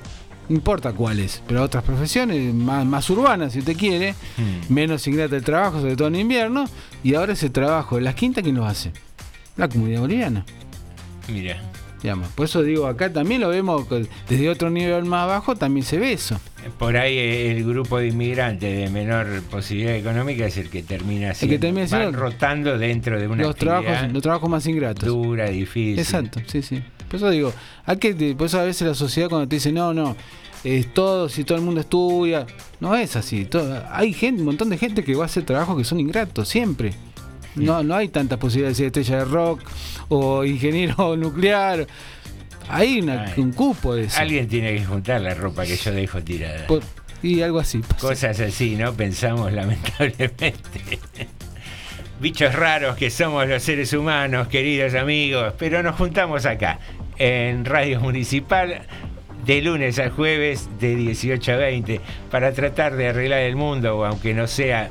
No importa cuáles, pero otras profesiones más, más urbanas, si usted quiere, Mm. menos ingrata el trabajo, sobre todo en invierno, y ahora ese trabajo de las quintas, ¿quién lo hace? La comunidad boliviana. Mira, Digamos. Por eso digo, acá también lo vemos desde otro nivel más bajo, también se ve eso. por ahí el grupo de inmigrantes de menor posibilidad económica es el que termina siendo, que termina siendo- rotando dentro de una Los trabajos, los trabajos más ingratos. dura, difícil. Exacto, sí, sí. Por eso digo, hay que, por eso a veces la sociedad cuando te dice, no, no, es todo, si todo el mundo estudia, no es así. todo- hay gente, un montón de gente que va a hacer trabajos que son ingratos, siempre. No, no hay tantas posibilidades de ser estrella de rock o ingeniero (laughs) nuclear. Hay una- un cupo de eso. Alguien tiene que juntar la ropa que yo dejo tirada. Por- y algo así. pasa. Cosas así, ¿no? Pensamos (laughs) lamentablemente. Bichos raros que somos los seres humanos, queridos amigos, pero nos juntamos acá, en Radio Municipal, de lunes a jueves, de 18 a 20, para tratar de arreglar el mundo, aunque no sea,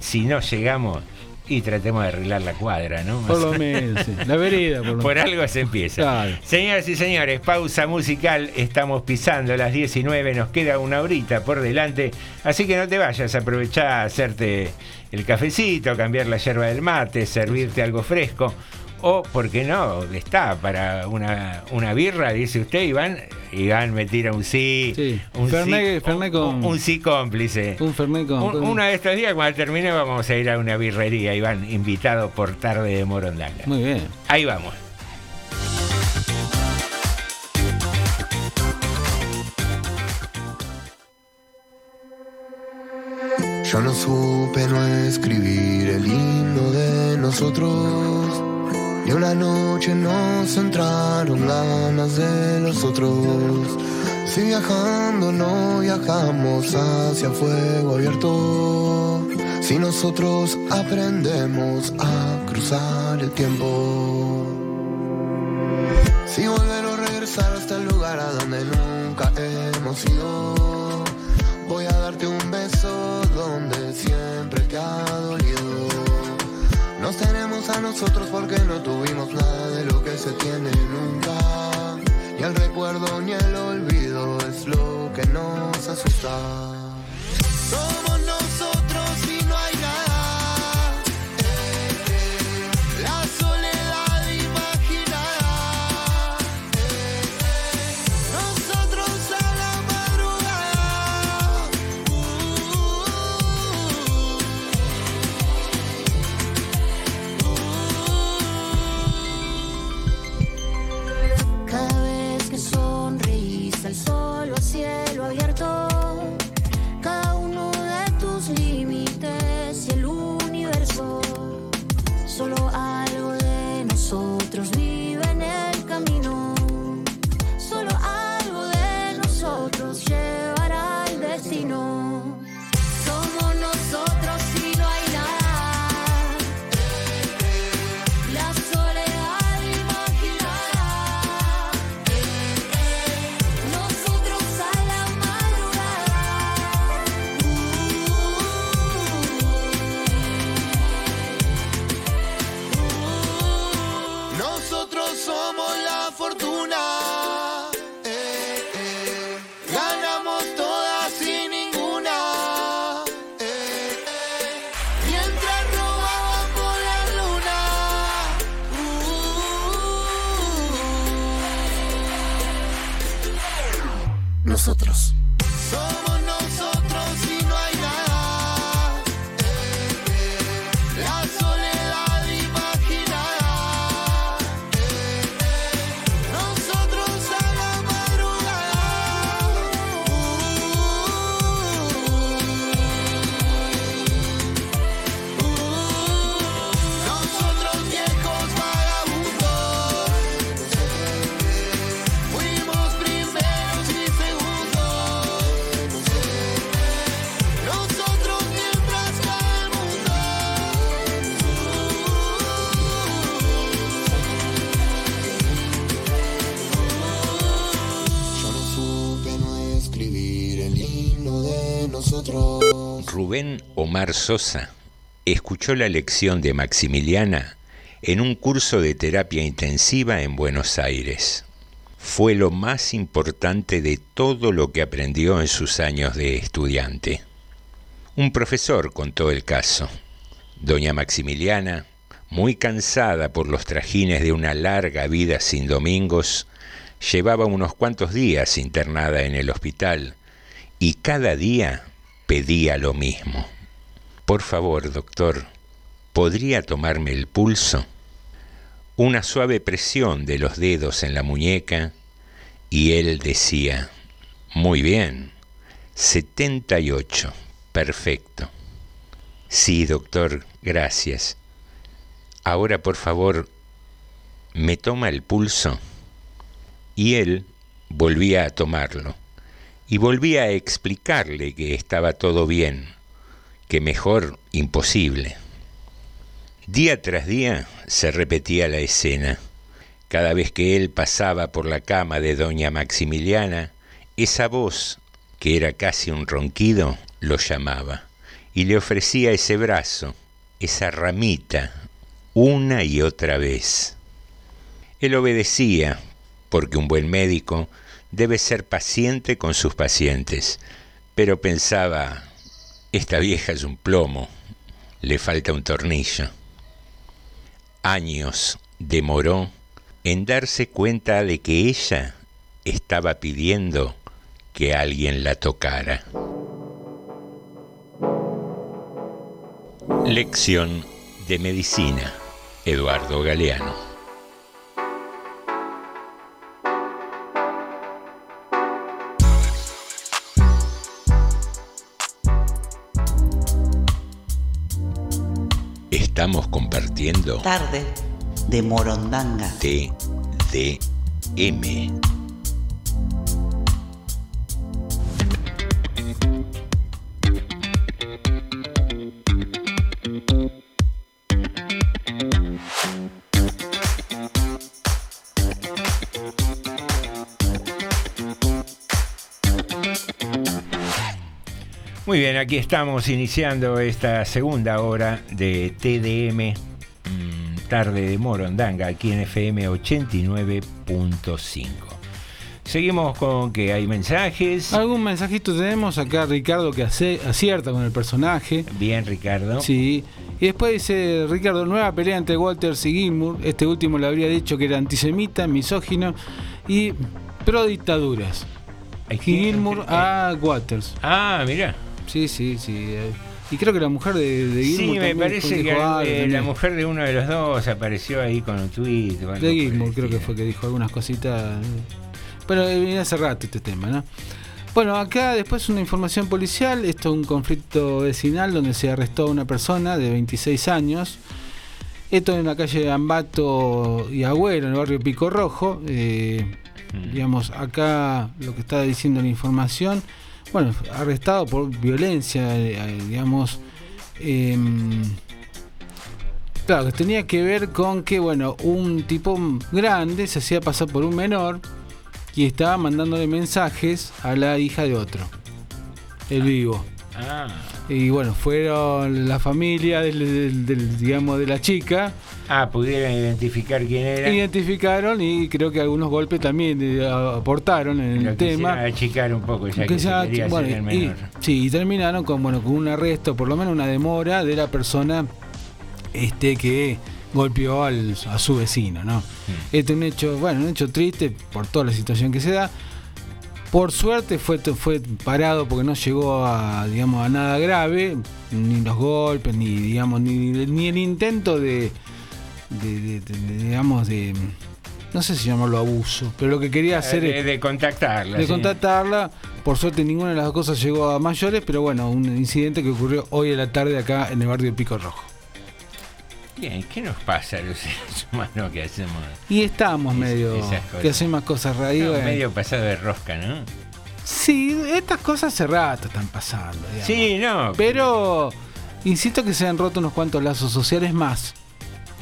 si no llegamos, y tratemos de arreglar la cuadra, ¿no? Por lo menos, sí. la vereda, por lo Por menos. algo se empieza. Claro. Señoras y señores, pausa musical. Estamos pisando las 19. Nos queda una horita por delante. Así que no te vayas. Aprovechá a hacerte el cafecito, cambiar la yerba del mate, servirte algo fresco. O, ¿por qué no? Está para una, una birra, dice usted, Iván. Iván me tira un sí. Sí. Un Fernet- sí, Fernet un- con- un sí cómplice. Un Fernet con- Un- con- Uno de estos días, cuando termine, vamos a ir a una birrería, Iván, invitado por tarde de Morondanga. Muy bien. Ahí vamos. Yo no supe no escribir el himno de nosotros. Y una noche nos entraron ganas de los otros. Si viajando no viajamos hacia fuego abierto. Si nosotros aprendemos a cruzar el tiempo. Si volver o regresar hasta el lugar a donde nunca hemos ido. Nosotros porque no tuvimos nada de lo que se tiene nunca. Ni el recuerdo ni el olvido es lo que nos asusta. Omar Sosa escuchó la lección de Maximiliana en un curso de terapia intensiva en Buenos Aires. Fue lo más importante de todo lo que aprendió en sus años de estudiante. Un profesor contó el caso. Doña Maximiliana, muy cansada por los trajines de una larga vida sin domingos, llevaba unos cuantos días internada en el hospital y cada día pedía lo mismo. Por favor, doctor, ¿podría tomarme el pulso? Una suave presión de los dedos en la muñeca y él decía, muy bien, 78, perfecto. Sí, doctor, gracias. Ahora, por favor, ¿me toma el pulso? Y él volvía a tomarlo y volvía a explicarle que estaba todo bien, que mejor imposible. Día tras día se repetía la escena. Cada vez que él pasaba por la cama de doña Maximiliana, esa voz, que era casi un ronquido, lo llamaba y le ofrecía ese brazo, esa ramita, una y otra vez. Él obedecía, porque un buen médico debe ser paciente con sus pacientes, pero pensaba, esta vieja es un plomo, le falta un tornillo. Años demoró en darse cuenta de que ella estaba pidiendo que alguien la tocara. Lección de Medicina, Eduardo Galeano. Estamos compartiendo Tarde de Morondanga. TDM. Muy bien, aquí estamos iniciando esta segunda hora de TDM, mm, tarde de Morondanga, aquí en FM 89.5. Seguimos con que hay mensajes. Algún mensajito tenemos acá, Ricardo, que hace, acierta con el personaje. Bien, Ricardo. Sí. Y después dice Ricardo, nueva pelea entre Walters y Gilmour. Este último le habría dicho que era antisemita, misógino y pro dictaduras. Gilmour a Waters. Ah, mira. Sí, sí, sí. eh. Y creo que la mujer de, de Sí, Gilmour me también parece que algo eh, la mujer de uno de los dos apareció ahí con un por De Gilmour creo que fue que dijo algunas cositas. Pero eh, viene hace rato este tema, ¿no? Bueno, acá después una información policial. Esto es un conflicto vecinal donde se arrestó a una persona de 26 años. Esto en la calle Ambato y Agüero, en el barrio Pico Rojo. Eh, Mm. digamos, acá lo que está diciendo la información. Bueno, arrestado por violencia, eh, eh, digamos. em, Claro, tenía que ver con que, bueno, un tipo grande se hacía pasar por un menor y estaba mandándole mensajes a la hija de otro, el vivo. Ah, Y bueno, fueron la familia del, del- del, digamos, de la chica, ah, pudieron identificar quién era. identificaron y creo que algunos golpes también eh, aportaron en el tema. achicar un poco ya que, Que bueno, y, sí, y terminaron con bueno con un arresto, por lo menos una demora de la persona este que golpeó al- a su vecino, ¿no? Este es un hecho, bueno, un hecho triste por toda la situación que se da. Por suerte fue, fue parado porque no llegó a, digamos, a nada grave, ni los golpes, ni digamos, ni, ni el intento de, de- de- de- digamos, de, no sé si llamarlo abuso, pero lo que quería hacer de, es de contactarla. de sí. contactarla. Por suerte ninguna de las dos cosas llegó a mayores, pero bueno, un incidente que ocurrió hoy en la tarde acá en el barrio de Pico Rojo. ¿Qué nos pasa a los (laughs) seres humanos que hacemos? Y estamos Es- medio cosas. que hacemos cosas raras. No, medio pasado de rosca, ¿no? Sí, estas cosas hace rato están pasando. digamos. Sí, no. Pero insisto que se han roto unos cuantos lazos sociales más.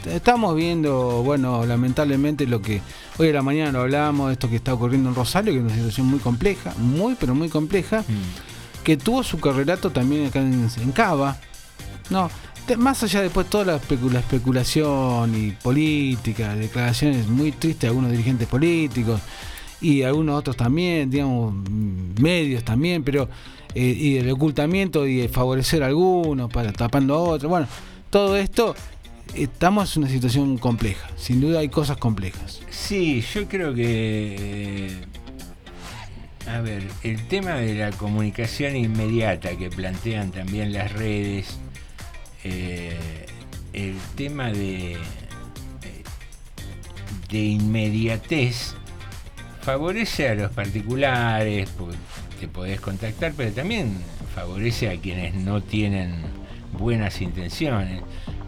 Estamos viendo, bueno, lamentablemente lo que hoy a la mañana lo hablamos, esto que está ocurriendo en Rosario, que es una situación muy compleja, muy pero muy compleja, Mm. que tuvo su correlato también acá en, en Cava. No, de- más allá después toda la, especu- la especulación y política, declaraciones muy tristes de algunos dirigentes políticos y algunos otros también, digamos, mm, medios también, pero eh, y el ocultamiento y de favorecer a algunos para tapando a otros. Bueno, todo esto estamos en una situación compleja. Sin duda hay cosas complejas. Sí, yo creo que. eh, A ver, el tema de la comunicación inmediata que plantean también las redes, eh, el tema de, eh, de inmediatez favorece a los particulares, te podés contactar, pero también favorece a quienes no tienen buenas intenciones.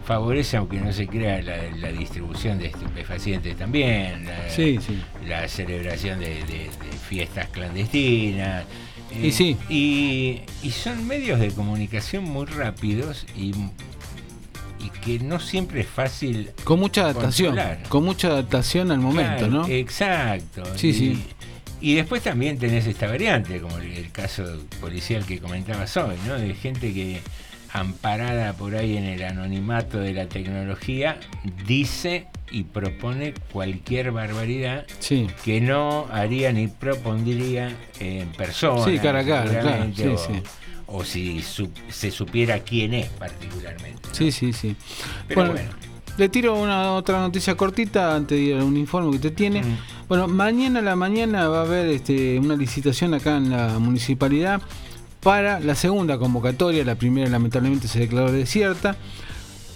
Favorece, aunque no se crea, la, la distribución de estupefacientes también. la- Sí, sí. la celebración de, de- de fiestas clandestinas. Eh, Y sí. Y, y son medios de comunicación muy rápidos y, y que no siempre es fácil. Con mucha adaptación, Controlar. con mucha adaptación al momento, Claro, ¿no? Exacto. Sí, y, sí. Y después también tenés esta variante, como el, el caso policial que comentabas hoy, ¿no? De gente que amparada por ahí en el anonimato de la tecnología, dice y propone cualquier barbaridad Sí. que no haría ni propondría en persona. Sí, cara a cara, claro, o, sí, sí. o si su- se supiera quién es particularmente. ¿no? Sí, sí, sí. Pero bueno, bueno. le tiro una otra noticia cortita antes de ir a un informe que usted tiene. Mm. Bueno, mañana a la mañana va a haber este, una licitación acá en la municipalidad para la segunda convocatoria. La primera lamentablemente se declaró desierta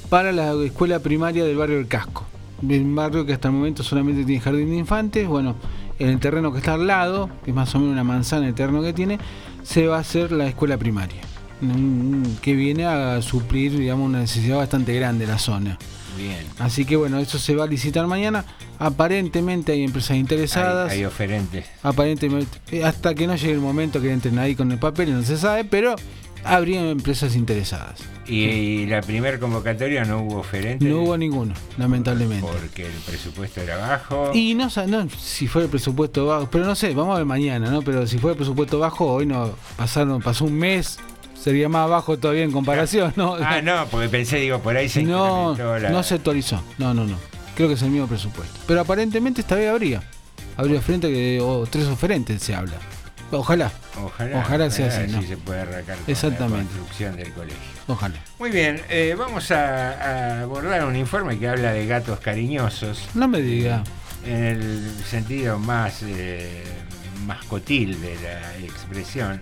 para la escuela primaria del barrio del Casco. Un barrio que hasta el momento solamente tiene jardín de infantes. Bueno, en el terreno que está al lado, que es más o menos una manzana el terreno que tiene, se va a hacer la escuela primaria. Que viene a suplir, digamos, una necesidad bastante grande de la zona. Bien. Así que bueno, eso se va a licitar mañana. Aparentemente hay empresas interesadas. Hay, hay oferentes. Aparentemente, eh, hasta que no llegue el momento que entren ahí con el papel, no se sabe, pero habría empresas interesadas. Y, y la primera convocatoria no hubo oferentes. No hubo ninguno, lamentablemente. Porque el presupuesto era bajo. Y no, no si fue el presupuesto bajo, pero no sé, vamos a ver mañana, ¿no? Pero si fue el presupuesto bajo, hoy no pasaron, pasó un mes, sería más bajo todavía en comparación, ¿no? Ah, no, porque pensé, digo, por ahí se no, la- no se actualizó. No, no, no. Creo que es el mismo presupuesto. Pero aparentemente esta vez habría. Habría frente que o tres oferentes se habla. Ojalá, Ojalá, Ojalá sea así, ¿no? se puede arrancar con Exactamente. la construcción del colegio. ojalá. Muy bien, eh, vamos a, a abordar un informe que habla de gatos cariñosos No me diga. en el sentido más eh, mascotil de la expresión.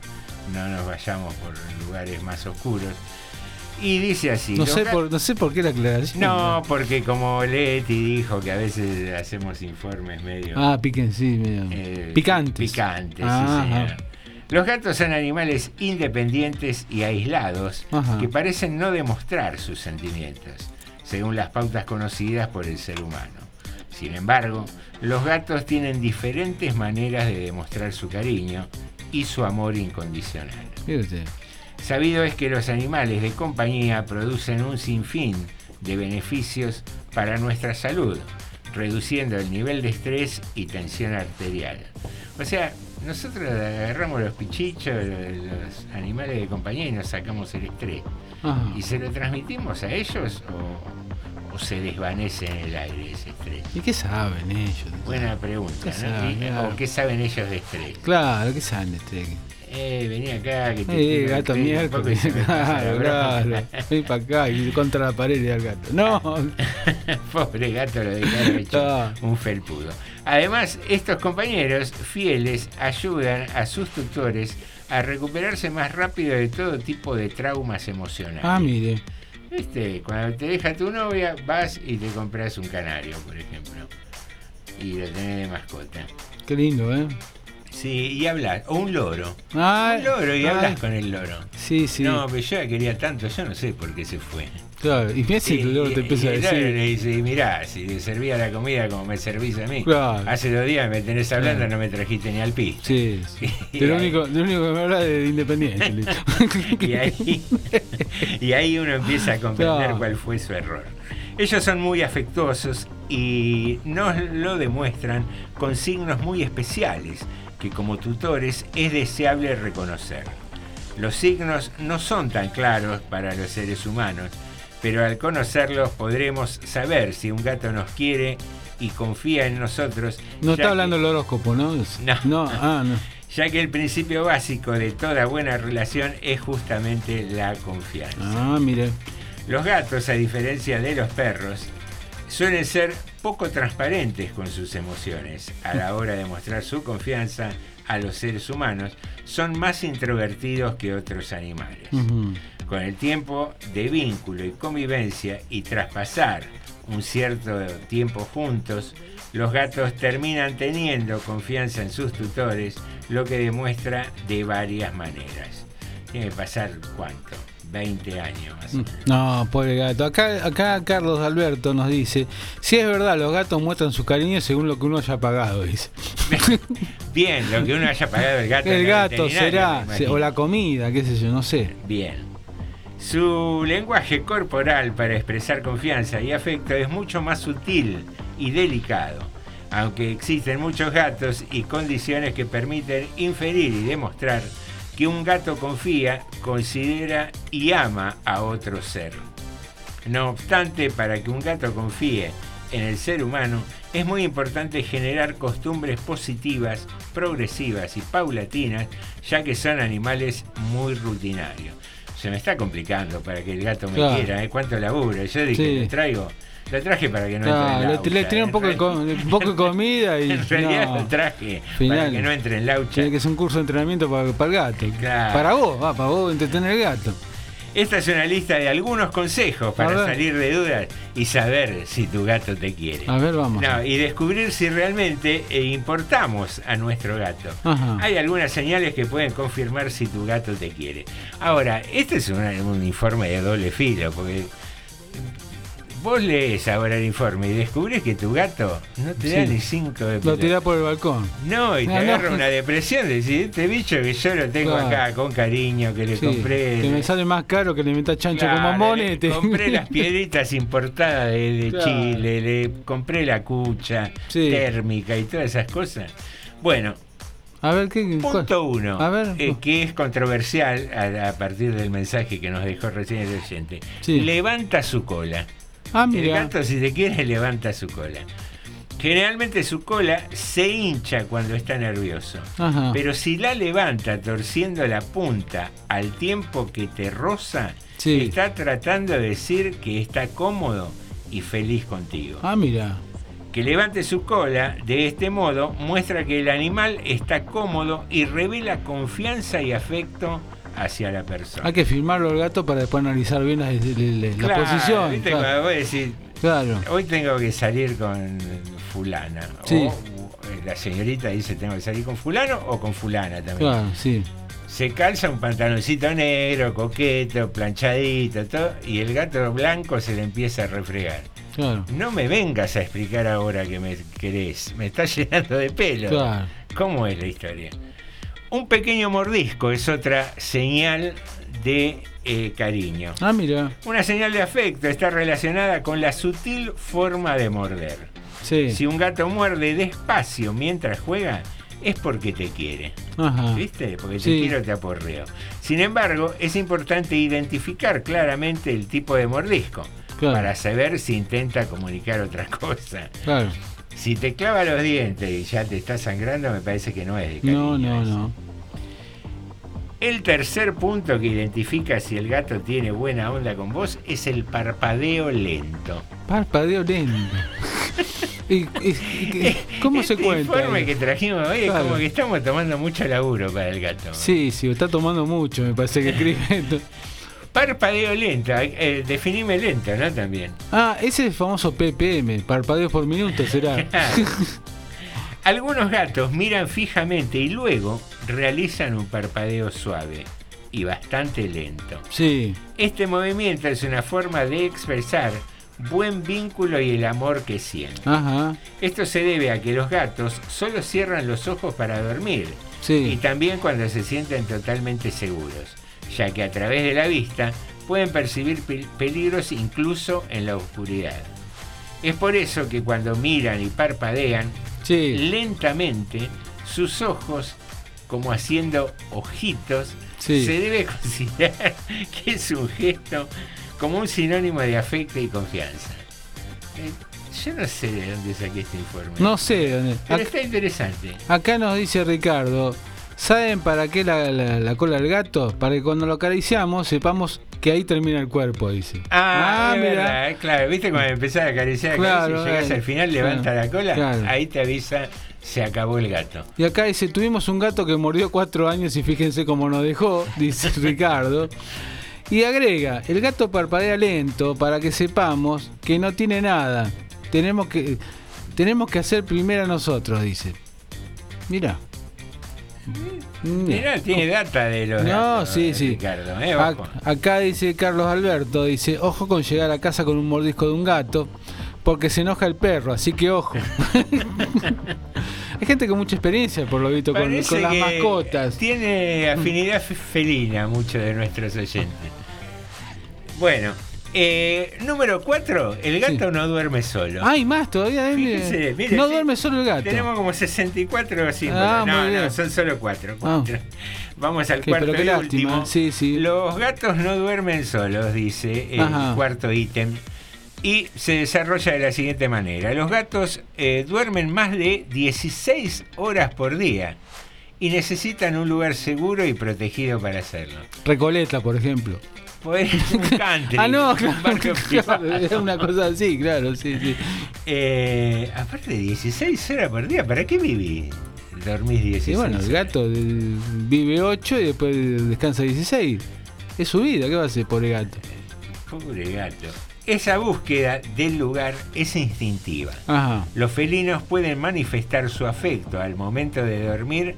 No nos vayamos por lugares más oscuros. Y dice así. No sé por, no sé por qué la aclaración. No, porque como Leti dijo que a veces hacemos informes medio Ah, piquen, sí, medio. eh, Picantes. Picantes, Ah, sí, señor. Los gatos son animales independientes y aislados Ajá. que parecen no demostrar sus sentimientos, según las pautas conocidas por el ser humano. Sin embargo, los gatos tienen diferentes maneras de demostrar su cariño y su amor incondicional. Sabido es que los animales de compañía producen un sinfín de beneficios para nuestra salud, reduciendo el nivel de estrés y tensión arterial. O sea, nosotros agarramos los pichichos, los animales de compañía y nos sacamos el estrés. Ajá. ¿Y se lo transmitimos a ellos o se desvanece en el aire ese estrés? ¿Y qué saben ellos? Buena pregunta, ¿Qué ¿no? saben? Claro. ¿O qué saben ellos de estrés? Claro, ¿qué saben de este? Eh, vení acá, que te Eh, gato miércoles. Claro, claro. Para acá y contra la pared y al gato. No, (laughs) Pobre gato lo dejaron hecho (laughs) un felpudo. Además, estos compañeros fieles ayudan a sus tutores a recuperarse más rápido de todo tipo de traumas emocionales. Ah, mire. ¿Viste? Cuando te deja tu novia, vas y te compras un canario, por ejemplo. Y lo tenés de mascota. Qué lindo, ¿eh? Sí, y hablas. O un loro. Ah, Un loro y ah, hablas con el loro. Sí, sí. No, pero yo la quería tanto, yo no sé por qué se fue. Claro, y fíjate que luego te empieza a el decir. le dice, mirá, si le servía la comida como me servís a mí, Claro. hace dos días me tenés hablando, Claro. no me trajiste ni al piso. Sí, (laughs) sí. Lo único, lo único que me habla es de Independiente. (laughs) y ahí, y ahí uno empieza a comprender Claro. cuál fue su error. Ellos son muy afectuosos y nos lo demuestran con signos muy especiales que como tutores es deseable reconocer. Los signos no son tan claros para los seres humanos, pero al conocerlos podremos saber si un gato nos quiere y confía en nosotros. No está que- hablando el horóscopo, ¿no? No. ah, no. (laughs) ya que el principio básico de toda buena relación es justamente la confianza. Ah, mire. Los gatos, a diferencia de los perros, suelen ser poco transparentes con sus emociones. A la hora de mostrar su confianza a los seres humanos, son más introvertidos que otros animales. Con el tiempo de vínculo y convivencia y tras pasar un cierto tiempo juntos, los gatos terminan teniendo confianza en sus tutores, lo que demuestra de varias maneras. Tiene que pasar cuánto, 20 años o menos. No, pobre gato. Acá, acá Carlos Alberto nos dice, si es verdad, los gatos muestran su cariño según lo que uno haya pagado, dice. (laughs) Bien, lo que uno haya pagado el gato. El gato será, o la comida, qué sé yo, no sé. Bien. Su lenguaje corporal para expresar confianza y afecto es mucho más sutil y delicado, aunque existen muchos gatos y condiciones que permiten inferir y demostrar que un gato confía, considera y ama a otro ser. No obstante, para que un gato confíe en el ser humano, es muy importante generar costumbres positivas, progresivas y paulatinas, ya que son animales muy rutinarios. Se me está complicando para que el gato me Claro. quiera, ¿eh? ¿Cuánto laburo? Yo dije, Sí. le traigo, lo traje para que no Claro, entre en laucha. le tiré un poco, de, co- realidad- un poco de comida y. (laughs) En realidad no. lo traje para que no entre en laucha. Tiene que ser un curso de entrenamiento para, para el gato. Claro. Para vos, va, para vos entretener al gato. Esta es una lista de algunos consejos para salir de dudas y saber si tu gato te quiere. A ver, vamos. No, y descubrir si realmente eh, importamos a nuestro gato. Ajá. Hay algunas señales que pueden confirmar si tu gato te quiere. Ahora, este es un informe de doble filo, porque vos lees ahora el informe y descubrís que tu gato no te da Sí. ni cinco de Lo tirá por el balcón. No, y te No, no. agarra una depresión, decís, este bicho que yo lo tengo Claro. acá con cariño, que le Sí, compré. que me sale más caro que le metas chancho Claro, con bombones. te- Compré (laughs) las piedritas importadas de, de Claro. Chile, le compré la cucha Sí. térmica y todas esas cosas. Bueno, A ver, ¿qué? cuál? punto uno, A ver. eh, que es controversial a, a partir del mensaje que nos dejó recién el oyente. Sí. Levanta su cola. Ah, El gato, si te quiere, (laughs) levanta su cola. Generalmente su cola se hincha cuando está nervioso. Ajá. Pero si la levanta torciendo la punta al tiempo que te roza, Sí. está tratando de decir que está cómodo y feliz contigo. Ah, mira. Que levante su cola de este modo muestra que el animal está cómodo y revela confianza y afecto hacia la persona. Hay que filmarlo al gato para después analizar bien la, la- la Claro, posición. ¿viste? claro. Vos decís, Claro. hoy tengo que salir con fulana. Sí. O eh, la señorita dice, tengo que salir con fulano o con fulana también. Claro, sí. Se calza un pantaloncito negro, coqueto, planchadito, todo, y el gato blanco se le empieza a refregar. Claro. No me vengas a explicar ahora que me querés, me estás (laughs) llenando de pelo. Claro. ¿Cómo es la historia? Un pequeño mordisco es otra señal de eh, cariño. Ah, mira. Una señal de afecto está relacionada con la sutil forma de morder. Sí. Si un gato muerde despacio mientras juega, es porque te quiere. Ajá. ¿Viste? Porque te Sí. quiero, te aporreo. Sin embargo, es importante identificar claramente el tipo de mordisco Claro. para saber si intenta comunicar otra (laughs) cosa. Claro. Si te clava los dientes y ya te está sangrando, me parece que no es de cariño. No, no, no. El tercer punto que identifica si el gato tiene buena onda con vos es el parpadeo lento. Parpadeo lento. (laughs) ¿Y, y- y- cómo se este cuenta? informe que trajimos hoy es como que estamos tomando mucho laburo para el gato. Sí, sí, está tomando mucho, me parece que escribe esto. (laughs) Parpadeo lento, eh, definime lento, ¿no? También. Ah, ese es el famoso PPM, parpadeos por minuto será. (laughs) Algunos gatos miran fijamente y luego realizan un parpadeo suave y bastante lento. Sí, Este movimiento es una forma de expresar buen vínculo y el amor que sienten. ajá, Esto se debe a que los gatos solo cierran los ojos para dormir y sí. también cuando se sienten totalmente seguros, ya que a través de la vista pueden percibir pe- peligros incluso en la oscuridad. Es por eso que cuando miran y parpadean, Sí, lentamente sus ojos, como haciendo ojitos, Sí. se debe (laughs) considerar que es un gesto como un sinónimo de afecto y confianza. Eh, yo no sé de dónde saqué este informe. no sé. dónde- Pero está interesante. Acá nos dice Ricardo, ¿saben para qué la, la- la cola del gato? Para que cuando lo acariciamos sepamos que ahí termina el cuerpo, dice. Ah, es verdad, eh, claro. ¿Viste cuando empezás a acariciar, Claro, acariciar y llegás eh, al final, levanta claro, la cola? claro. Ahí te avisa, se acabó el gato. Y acá dice, tuvimos un gato que mordió cuatro años y fíjense cómo nos dejó, (laughs) dice (laughs) Ricardo. Y agrega, el gato parpadea lento para que sepamos que no tiene nada. Tenemos que, tenemos que hacer primero nosotros, dice. Mira. Mirá, tiene data de los No, sí, sí. Ricardo, eh, acá dice Carlos Alberto, dice, ojo con llegar a casa con un mordisco de un gato, porque se enoja el perro, así que ojo. (laughs) Hay gente con mucha experiencia, por lo visto, con, con las mascotas. Tiene afinidad fe- felina muchos de nuestros oyentes. Bueno, eh, número 4, el gato Sí. no duerme solo. Hay más todavía. no sí, duerme solo el gato. Tenemos como 64 símbolos. Ah, no, no, son solo 4. Ah. Vamos al cuarto pero qué y lástima. último. Sí, sí. Los gatos no duermen solos, dice el Ajá. cuarto ítem. Y se desarrolla de la siguiente manera. Los gatos eh, duermen más de 16 horas por día y necesitan un lugar seguro y protegido para hacerlo. Recoleta, por ejemplo. Poder (laughs) un country, ah, no, claro, una cosa así, claro, sí, sí. Eh, aparte de 16 horas por día, ¿para qué vivís? Dormís 16 Y bueno, el gato vive 8 y después descansa 16. Es su vida, ¿qué va a hacer, pobre gato? Pobre gato. Esa búsqueda del lugar es instintiva. Ajá. Los felinos pueden manifestar su afecto al momento de dormir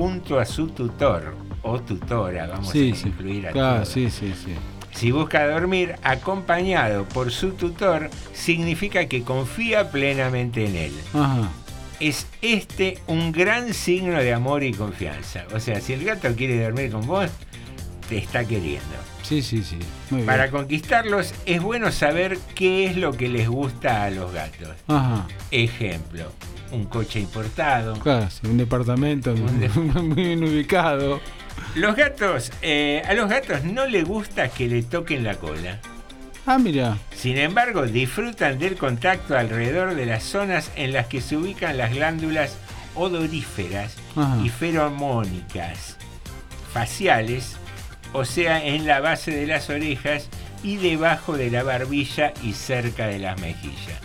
junto a su tutor o tutora, vamos Sí, a sí. incluir a Claro, todos. sí, sí, sí. Si busca dormir acompañado por su tutor, significa que confía plenamente en él. Ajá. Es este un gran signo de amor y confianza. O sea, si el gato quiere dormir con vos, te está queriendo. Sí, sí, sí. Muy bien. Para conquistarlos es bueno saber qué es lo que les gusta a los gatos. Ajá. Ejemplo, un coche importado. Claro, un departamento Un de- (laughs) muy bien ubicado. Los gatos, eh, a los gatos no les gusta que le toquen la cola. Ah, mira. Sin embargo, disfrutan del contacto alrededor de las zonas en las que se ubican las glándulas odoríferas Ajá. y feromónicas faciales, o sea, en la base de las orejas y debajo de la barbilla y cerca de las mejillas.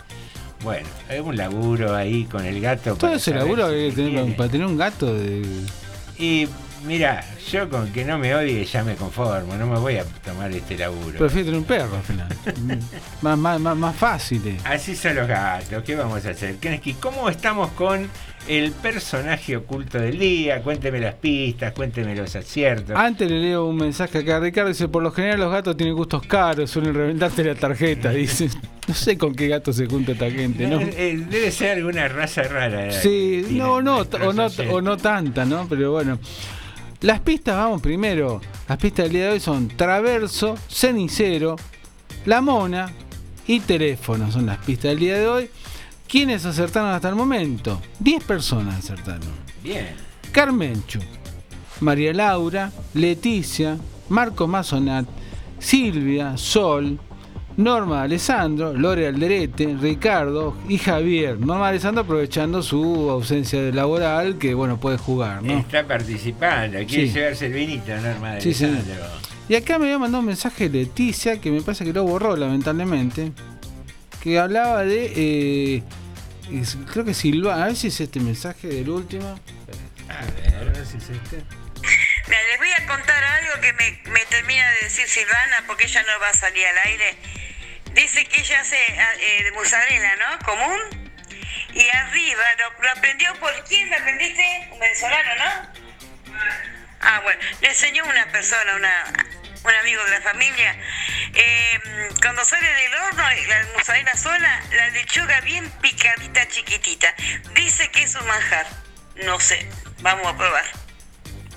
Bueno, es un laburo ahí con el gato. Todo ese laburo si que hay que te tener para tener un gato de. Y mira, yo con que no me odie ya me conformo, no me voy a tomar este laburo. Prefiero tener un perro al final. (laughs) más, más, más, más fácil. eh. Así son los gatos, ¿qué vamos a hacer? ¿cómo estamos con el personaje oculto del día? Cuénteme las pistas, cuénteme los aciertos. Antes le leo un mensaje acá a Ricardo. Dice: Por lo general, los gatos tienen gustos caros, suelen reventarte la tarjeta. (laughs) Dice: No sé con qué gato se junta esta gente, ¿no? Eh, eh, Debe ser alguna raza rara. Sí, que no, no, o no, o no tanta, ¿no? Pero bueno. Las pistas, vamos primero. Las pistas del día de hoy son Traverso, Cenicero, La Mona y Teléfono. Son las pistas del día de hoy. ¿Quiénes acertaron hasta el momento? 10 personas acertaron. Bien. Carmenchu, María Laura, Leticia, Marco Mazonat, Silvia, Sol, Norma Alessandro, Lore Alderete, Ricardo y Javier. Norma Alessandro aprovechando su ausencia de laboral, que bueno, puede jugar, ¿no? Está participando, quiere Sí. llevarse el vinito, Norma de Sí, sí. Alessandro. Y acá me había mandado un mensaje Leticia, que me parece que lo borró lamentablemente, que hablaba de eh, es- creo que Silva, a ver si es este mensaje del último. A A ver. ver si es este. Mira, les voy a contar algo que me, me termina de decir Silvana, porque ella no va a salir al aire. Dice que ella hace ah, eh, de mozzarella, ¿no? Común. Y arriba, lo, lo aprendió por quién lo aprendiste? Un venezolano, ¿no? Ah, bueno, le enseñó una persona, una, un amigo de la familia. Eh, cuando sale del horno, la mozzarella sola, la lechuga bien picadita, chiquitita. Dice que es un manjar. No sé, vamos a probar.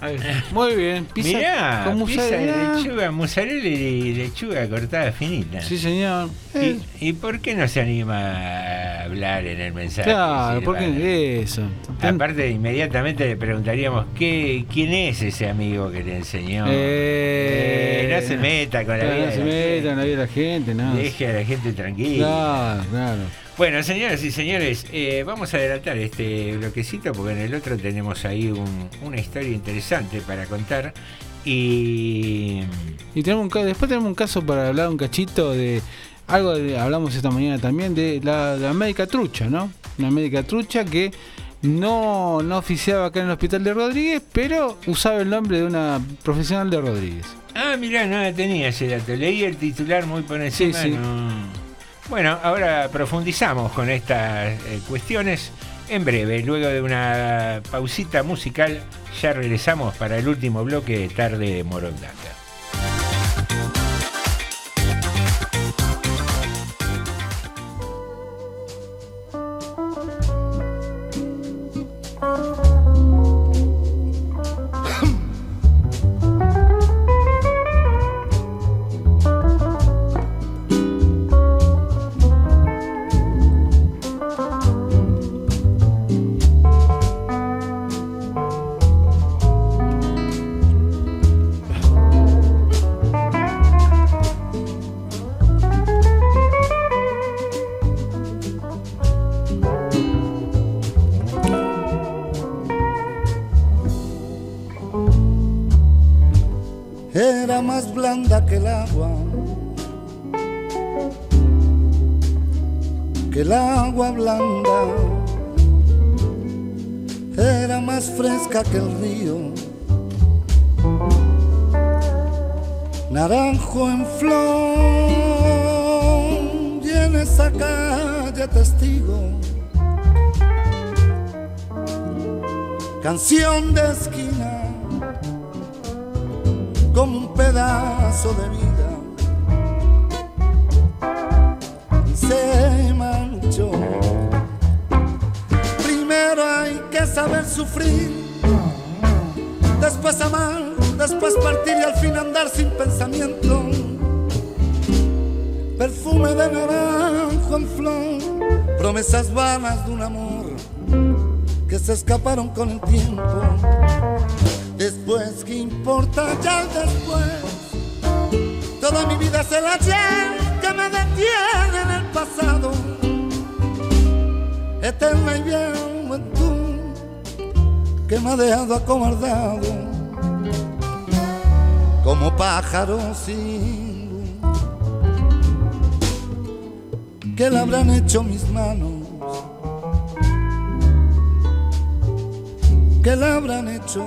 (laughs) Muy bien, pizza Mirá, con pizza de mozzarella. lechuga, mozzarella y lechuga cortada finita. Sí, señor. Eh, ¿Y, y por qué no se anima a hablar en el mensaje? claro, Silvana? porque eso. Aparte, inmediatamente le preguntaríamos ¿qué, quién es ese amigo que le enseñó. Eh, Eh, no se meta con la vida. No se meta en la vida de la gente, no. Deje a la gente tranquila. Claro, claro. Bueno, señoras y señores, eh, vamos a adelantar este bloquecito porque en el otro tenemos ahí un- una historia interesante para contar. Y. Y tenemos un, después tenemos un caso para hablar un cachito de algo de, hablamos esta mañana también de la, la médica trucha, ¿no? Una médica trucha que no, no oficiaba acá en el hospital de Rodríguez, pero usaba el nombre de una profesional de Rodríguez. Ah, mirá, no la tenía ese dato. Leí el titular muy por encima. Sí, sí. no- Bueno, ahora profundizamos con estas eh, cuestiones. En breve, luego de una pausita musical, ya regresamos para el último bloque de Tarde de el agua, que el agua blanda, era más fresca que el río, naranjo en flor, y en esa calle testigo, canción de esquina como un pedazo de vida se manchó. Primero hay que saber sufrir, después amar, después partir y al fin andar sin pensamiento. Perfume de naranjo en flor, promesas vanas de un amor que se escaparon con el tiempo. Después, ¿qué importa ya después? Toda mi vida es el ayer que me detiene en el pasado. Eterna y bien juventud que me ha dejado acobardado como pájaro sin luz. ¿Qué le habrán hecho mis manos? ¿Qué le habrán hecho?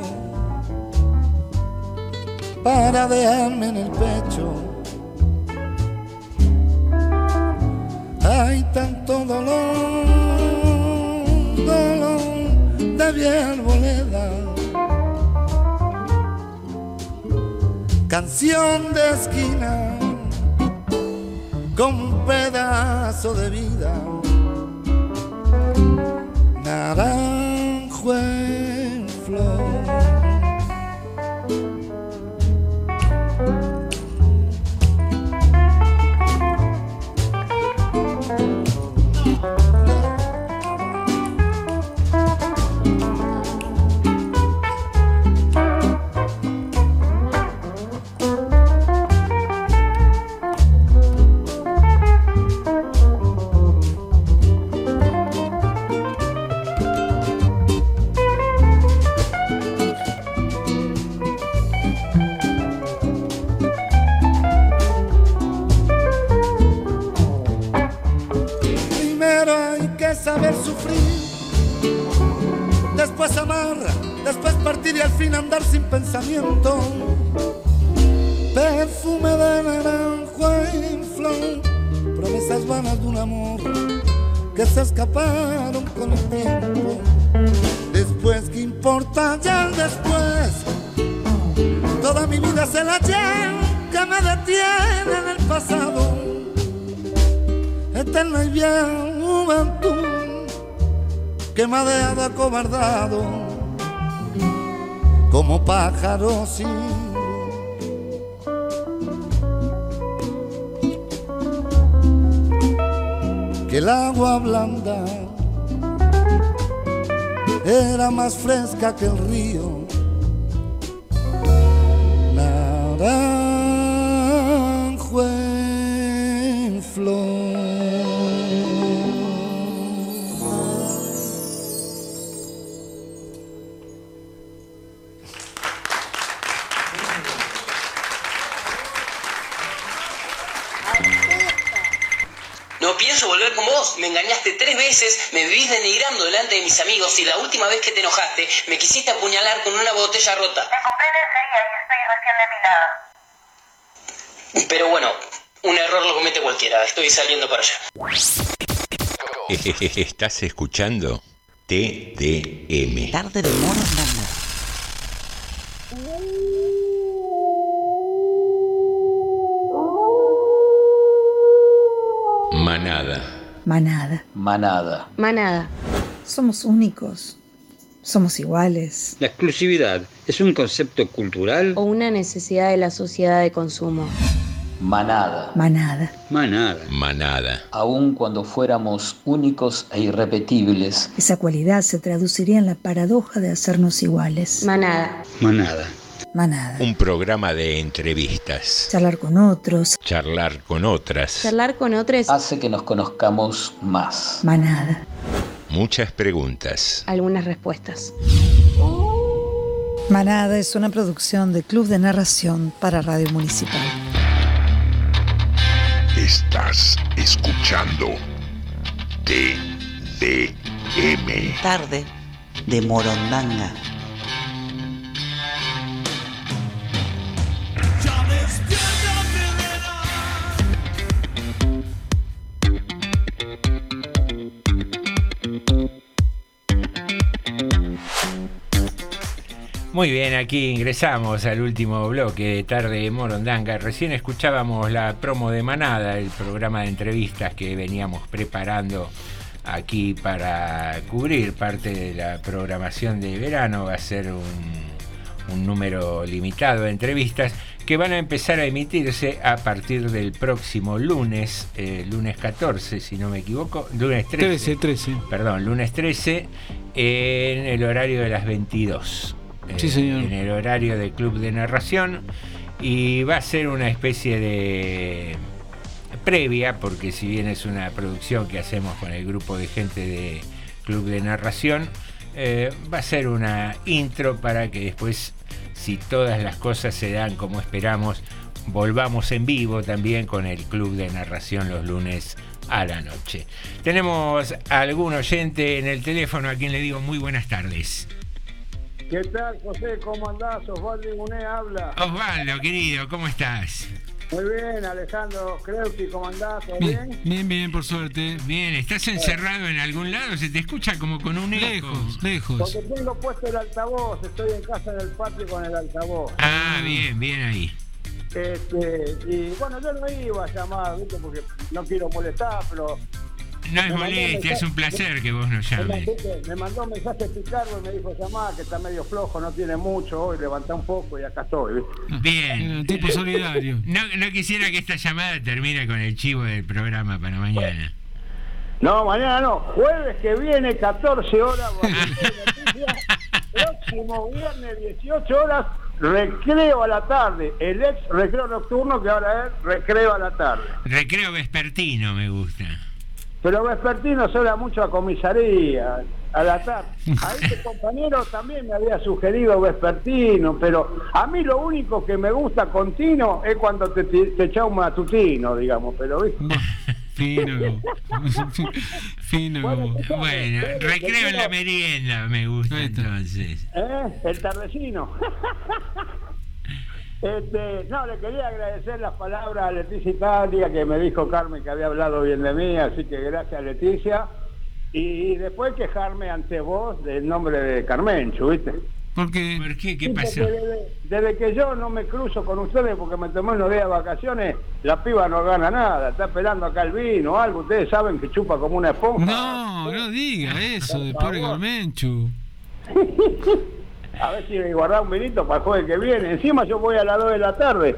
para dejarme en el pecho. Hay tanto dolor, dolor de vieja arboleda. Canción de esquina, con pedazo de vida. Naranjo que me ha acobardado como pájaro sin que el agua blanda era más fresca que el río. Naranjo veces, me vivís denigrando delante de mis amigos y la última vez que te enojaste me quisiste apuñalar con una botella rota. Pero bueno, un error lo comete cualquiera. Estoy saliendo para allá. Estás escuchando TDM. Tarde de Morondanga. Manada. Manada. Manada. Somos únicos. Somos iguales. La exclusividad es un concepto cultural. O una necesidad de la sociedad de consumo. Manada. Manada. Manada. Manada. Aun cuando fuéramos únicos e irrepetibles. Esa cualidad se traduciría en la paradoja de hacernos iguales. Manada. Manada. Manada. Un programa de entrevistas. Charlar con otros. Charlar con otras. Charlar con otros. Hace que nos conozcamos más. Manada. Muchas preguntas. Algunas respuestas. Manada es una producción de Club de Narración para Radio Municipal. Estás escuchando TDM. Tarde de Morondanga. Muy bien, aquí ingresamos al último bloque de Tarde de Morondanga. Recién escuchábamos la promo de Manada, el programa de entrevistas que veníamos preparando aquí para cubrir parte de la programación de verano. Va a ser un, un número limitado de entrevistas que van a empezar a emitirse a partir del próximo lunes, eh, lunes 14, si no me equivoco, lunes 13. 13, 13. Perdón, lunes 13, en el horario de las 22. Sí, eh, señor. En el horario del Club de Narración. Y va a ser una especie de previa, porque si bien es una producción que hacemos con el grupo de gente de Club de Narración, eh, va a ser una intro para que después, si todas las cosas se dan como esperamos, volvamos en vivo también con el Club de Narración los lunes a la noche. Tenemos a algún oyente en el teléfono a quien le digo muy buenas tardes. ¿Qué tal, José? ¿Cómo andás? Osvaldo Inguné habla. Osvaldo, querido, ¿cómo estás? Muy bien, Alejandro. Creo que ¿cómo andás? ¿Todo Bien, bien? bien, bien, por suerte. Bien, ¿estás encerrado en algún lado? Se te escucha como con un eco. Lejos, lejos. Porque tengo puesto el altavoz. Estoy en casa en el patio con el altavoz. Ah, bien, bien ahí. Este, y bueno, yo no iba a llamar, ¿viste? Porque no quiero molestar, pero... No es molestia, es un placer que vos nos Me, llames. me mandó un mensaje Picardo y me dijo llamar, que está medio flojo, no tiene mucho hoy, levantá un poco y acá estoy. Bien. tipo solidario. (laughs) No, no quisiera que esta llamada termine con el chivo del programa para mañana. No, mañana no. Jueves que viene, 14 horas. (laughs) Próximo viernes, 18 horas, recreo a la tarde. El ex recreo nocturno que ahora es recreo a la tarde. Recreo vespertino me gusta. Pero vespertino suena mucho a comisaría, a la tarde. (laughs) A este compañero también me había sugerido vespertino, pero a mí lo único que me gusta continuo es cuando te, te, te echa un matutino, digamos, pero ¿viste? (laughs) Fino. (laughs) Fino como. Bueno, recreo en la merienda, me gusta entonces. ¿Eh? El tardecino. Este, no, le quería agradecer las palabras a Leticia Italia, que me dijo Carmen que había hablado bien de mí, así que gracias Leticia. Y después quejarme ante vos del nombre de Carmencho, ¿viste? ¿Por qué? ¿Por qué? ¿Qué Sí, pasó? porque Desde, desde que yo no me cruzo con ustedes porque me tomé unos días de vacaciones, la piba no gana nada, está esperando acá el vino o algo, ustedes saben que chupa como una esponja. No, no diga eso de pobre Carmenchu. (laughs) A ver si me guardá un vinito para el jueves que viene. Encima yo voy a las 2 de la tarde.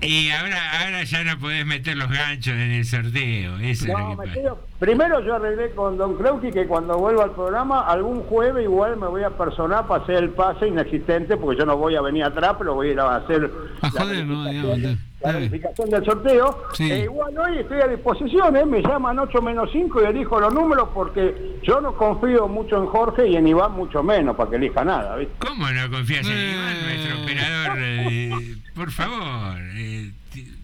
Y ahora, ahora ya no podés meter los ganchos en el sorteo. Eso es lo No, que pasa. quedo- Primero yo arreglé con Don Creuqui que cuando vuelva al programa, algún jueves igual me voy a personar para hacer el pase inexistente, porque yo no voy a venir atrás, pero voy a ir a hacer A la joder, verificación, digamos. la verificación del sorteo. Sí. E igual hoy estoy a disposición, ¿eh? me llaman 8 menos 5 y elijo los números porque yo no confío mucho en Jorge y en Iván mucho menos para que elija nada, ¿viste? ¿Cómo no confías en Iván, nuestro operador? Eh, por favor, eh,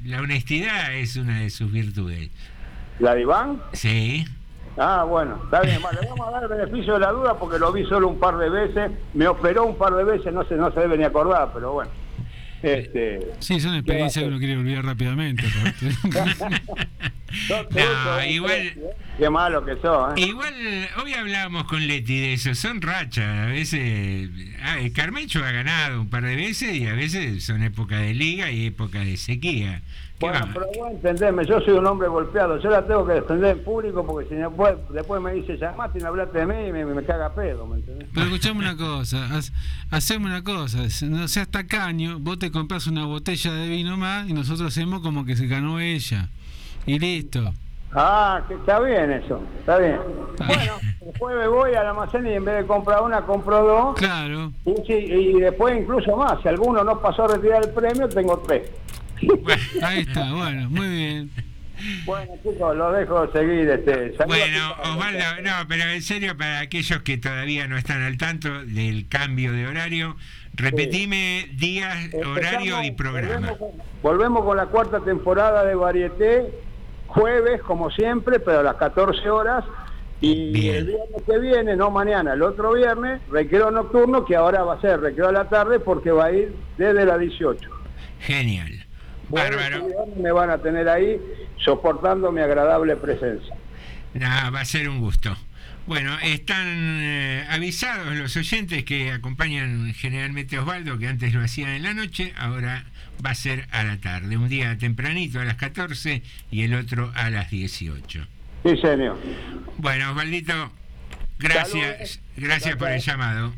la honestidad es una de sus virtudes. ¿La de Iván? Sí. Ah, bueno, está bien, vale, le vamos a dar el beneficio de la duda porque lo vi solo un par de veces, me operó un par de veces, no se, no se debe ni acordar, pero bueno. Este, Sí, son experiencias que uno quiere olvidar rápidamente. (laughs) No, igual, qué malo que sos, ¿eh? igual, hoy hablábamos con Leti de eso, son rachas, a veces, ah, el Carmencho ha ganado un par de veces y a veces son época de liga y época de sequía. ¿Qué Bueno, pero vos entendeme, yo soy un hombre golpeado, yo la tengo que defender en público porque si después, después me dice llamaste y no hablaste de mí y me, me caga pedo, ¿me entendés? Pero escuchame una cosa, haz- haceme una cosa, no seas tacaño, vos te compras una botella de vino más y nosotros hacemos como que se ganó ella. Y listo. Ah, que está bien eso, está bien. Bueno, el jueves voy al almacén y en vez de comprar una, compro dos. Claro. Y, sí, y después incluso más, si alguno no pasó a retirar el premio, tengo tres. Ahí está, bueno, muy bien. Bueno, chicos, lo dejo seguir. Este, Bueno. Osvaldo, no, pero en serio, para aquellos que todavía no están al tanto del cambio de horario, repetime días, horario y programa. Volvemos con, volvemos con la cuarta temporada de Varieté, jueves, como siempre, pero a las 14 horas. Y el viernes que viene, no mañana, el otro viernes, recreo nocturno, que ahora va a ser recreo a la tarde porque va a ir desde las 18. Genial. Bárbaro. Me van a tener ahí soportando mi agradable presencia. Va a ser un gusto. Bueno, están eh, avisados los oyentes que acompañan generalmente a Osvaldo, que antes lo hacían en la noche, ahora va a ser a la tarde. Un día tempranito a las 14 y el otro a las 18. Sí, señor. Bueno, Osvaldito, gracias, gracias por el llamado.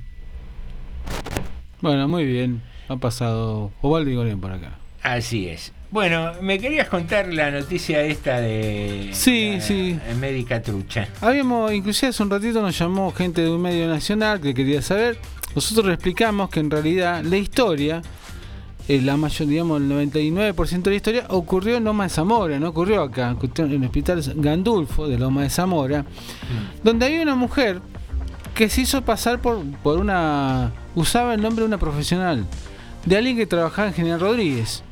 Bueno, muy bien. Ha pasado Ovaldo y Gorén por acá. Así es. Bueno, me querías contar la noticia esta de Sí, la sí. médica trucha. Habíamos, inclusive hace un ratito nos llamó gente de un medio nacional que quería saber. Nosotros le explicamos que en realidad la historia, eh, la mayor, digamos, el 99% de la historia ocurrió en Loma de Zamora, no ocurrió acá, ocurrió en el hospital Gandulfo de Loma de Zamora, donde había una mujer que se hizo pasar por, por una. usaba el nombre de una profesional, de alguien que trabajaba en General Rodríguez.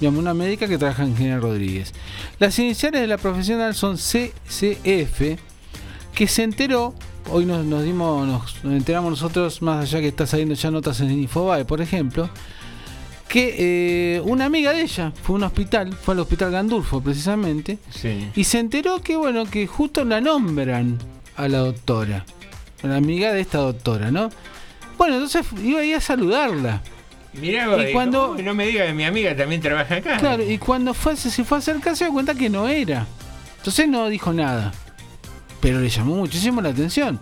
Digamos, una médica que trabaja en General Rodríguez. Las iniciales de la profesional son CCF, que se enteró, hoy nos, nos dimos, nos, nos enteramos nosotros, más allá que está saliendo ya notas en Infobae, por ejemplo, que eh, una amiga de ella fue a un hospital, fue al hospital Gandulfo precisamente, Sí. y se enteró que bueno, que justo la nombran a la doctora, a la amiga de esta doctora, ¿no? Bueno, entonces iba ahí a saludarla. Mirá, Y cuando- no me digas que mi amiga también trabaja acá. Claro, y cuando fue, se fue a acercar se dio cuenta que no era. Entonces no dijo nada. Pero le llamó muchísimo la atención.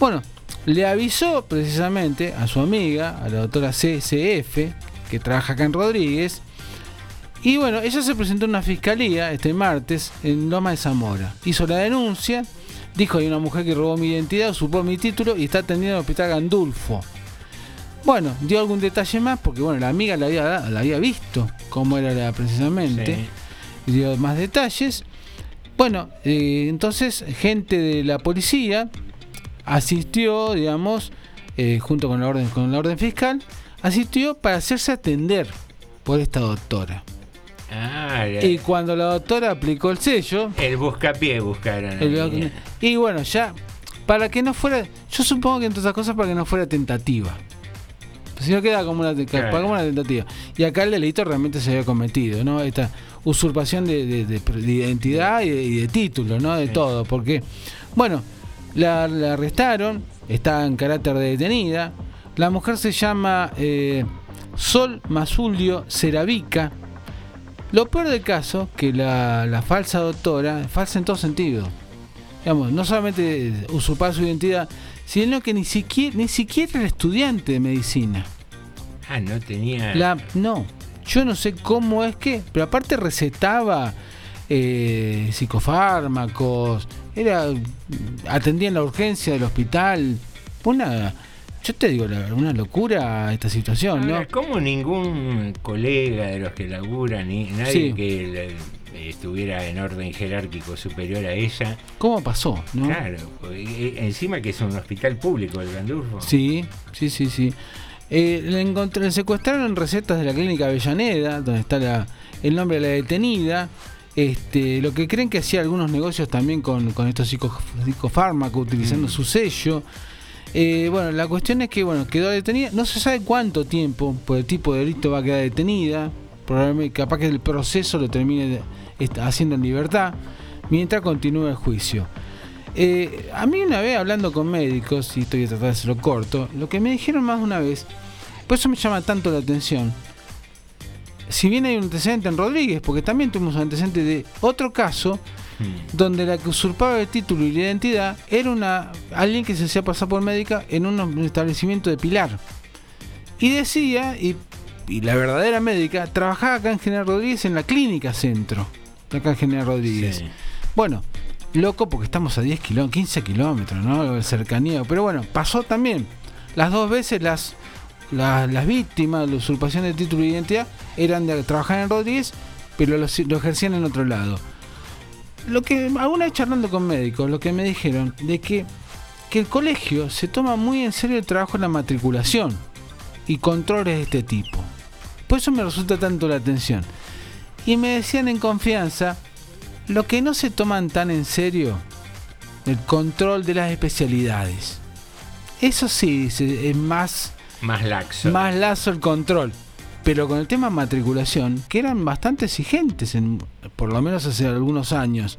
Bueno, le avisó precisamente a su amiga, a la doctora CCF, que trabaja acá en Rodríguez. Y bueno, ella se presentó en una fiscalía este martes en Loma de Zamora. Hizo la denuncia, dijo hay una mujer que robó mi identidad, supo mi título y está atendida en el hospital Gandulfo. Bueno, dio algún detalle más porque bueno, la amiga la había, la había visto cómo era la- precisamente. Dio más detalles. Bueno, eh, entonces gente de la policía asistió, digamos, eh, junto con la orden con la orden fiscal, asistió para hacerse atender por esta doctora. Ah, Y cuando la doctora aplicó el sello, el buscapié buscaron. el- y bueno, ya, para que no fuera, yo supongo que entre otras cosas para que no fuera tentativa. Si no queda como una, como una tentativa. Y acá el delito realmente se había cometido, ¿no? Esta usurpación de, de- de- de identidad y de, y de título, ¿no? De todo. Porque, bueno, la, la arrestaron, está en carácter de detenida. La mujer se llama eh, Sol Masulio Ceravica. Lo peor del caso, que la, la falsa doctora, falsa en todo sentido. Digamos, no solamente usurpar su identidad, sino que ni siquiera, ni siquiera era estudiante de medicina. Ah, no tenía. La, no, yo no sé cómo es que, pero aparte recetaba eh, psicofármacos, era atendía en la urgencia del hospital. Una, yo te digo, la- una locura esta situación, ¿no? Ahora, ¿Cómo ningún colega de los que laburan, ni nadie Sí. que le- estuviera en orden jerárquico superior a ella? ¿Cómo pasó? ¿no? Claro, eh, encima que es un hospital público el Gandulfo. Sí, sí, sí, sí. Eh, le, encontré- le secuestraron recetas de la clínica Avellaneda, donde está la- el nombre de la detenida. Este, lo que creen que hacía algunos negocios también con, con estos psico- psicofármacos, utilizando Mm. su sello. Eh, bueno, la cuestión es que bueno, quedó detenida. No se sabe cuánto tiempo por el tipo de delito va a quedar detenida. Probablemente, capaz que el proceso lo termine de- est- haciendo en libertad mientras continúa el juicio. Eh, a mí una vez hablando con médicos, y estoy a tratar de hacerlo corto, lo que me dijeron más de una vez, por eso me llama tanto la atención, si bien hay un antecedente en Rodríguez, porque también tuvimos un antecedente de otro caso, Mm. donde la que usurpaba el título y la identidad era una alguien que se hacía pasar por médica en un establecimiento de Pilar. Y decía, y, y la verdadera médica, trabajaba acá en General Rodríguez en la clínica centro, acá en General Rodríguez. Sí. Bueno, loco porque estamos a 10 kilómetros, 15 kilómetros, ¿no? Cercanía. Pero bueno, pasó también. Las dos veces las, las, las víctimas de la usurpación de título de identidad eran de trabajar en Rodríguez, pero lo, lo ejercían en otro lado. Lo que, alguna vez charlando con médicos, lo que me dijeron, de que, que el colegio se toma muy en serio el trabajo en la matriculación y controles de este tipo. Por eso me resulta tanto la atención. Y me decían en confianza, lo que no se toman tan en serio, el control de las especialidades. Eso sí, es más, Más laxo. más lazo el control. Pero con el tema matriculación, que eran bastante exigentes, en, por lo menos hace algunos años,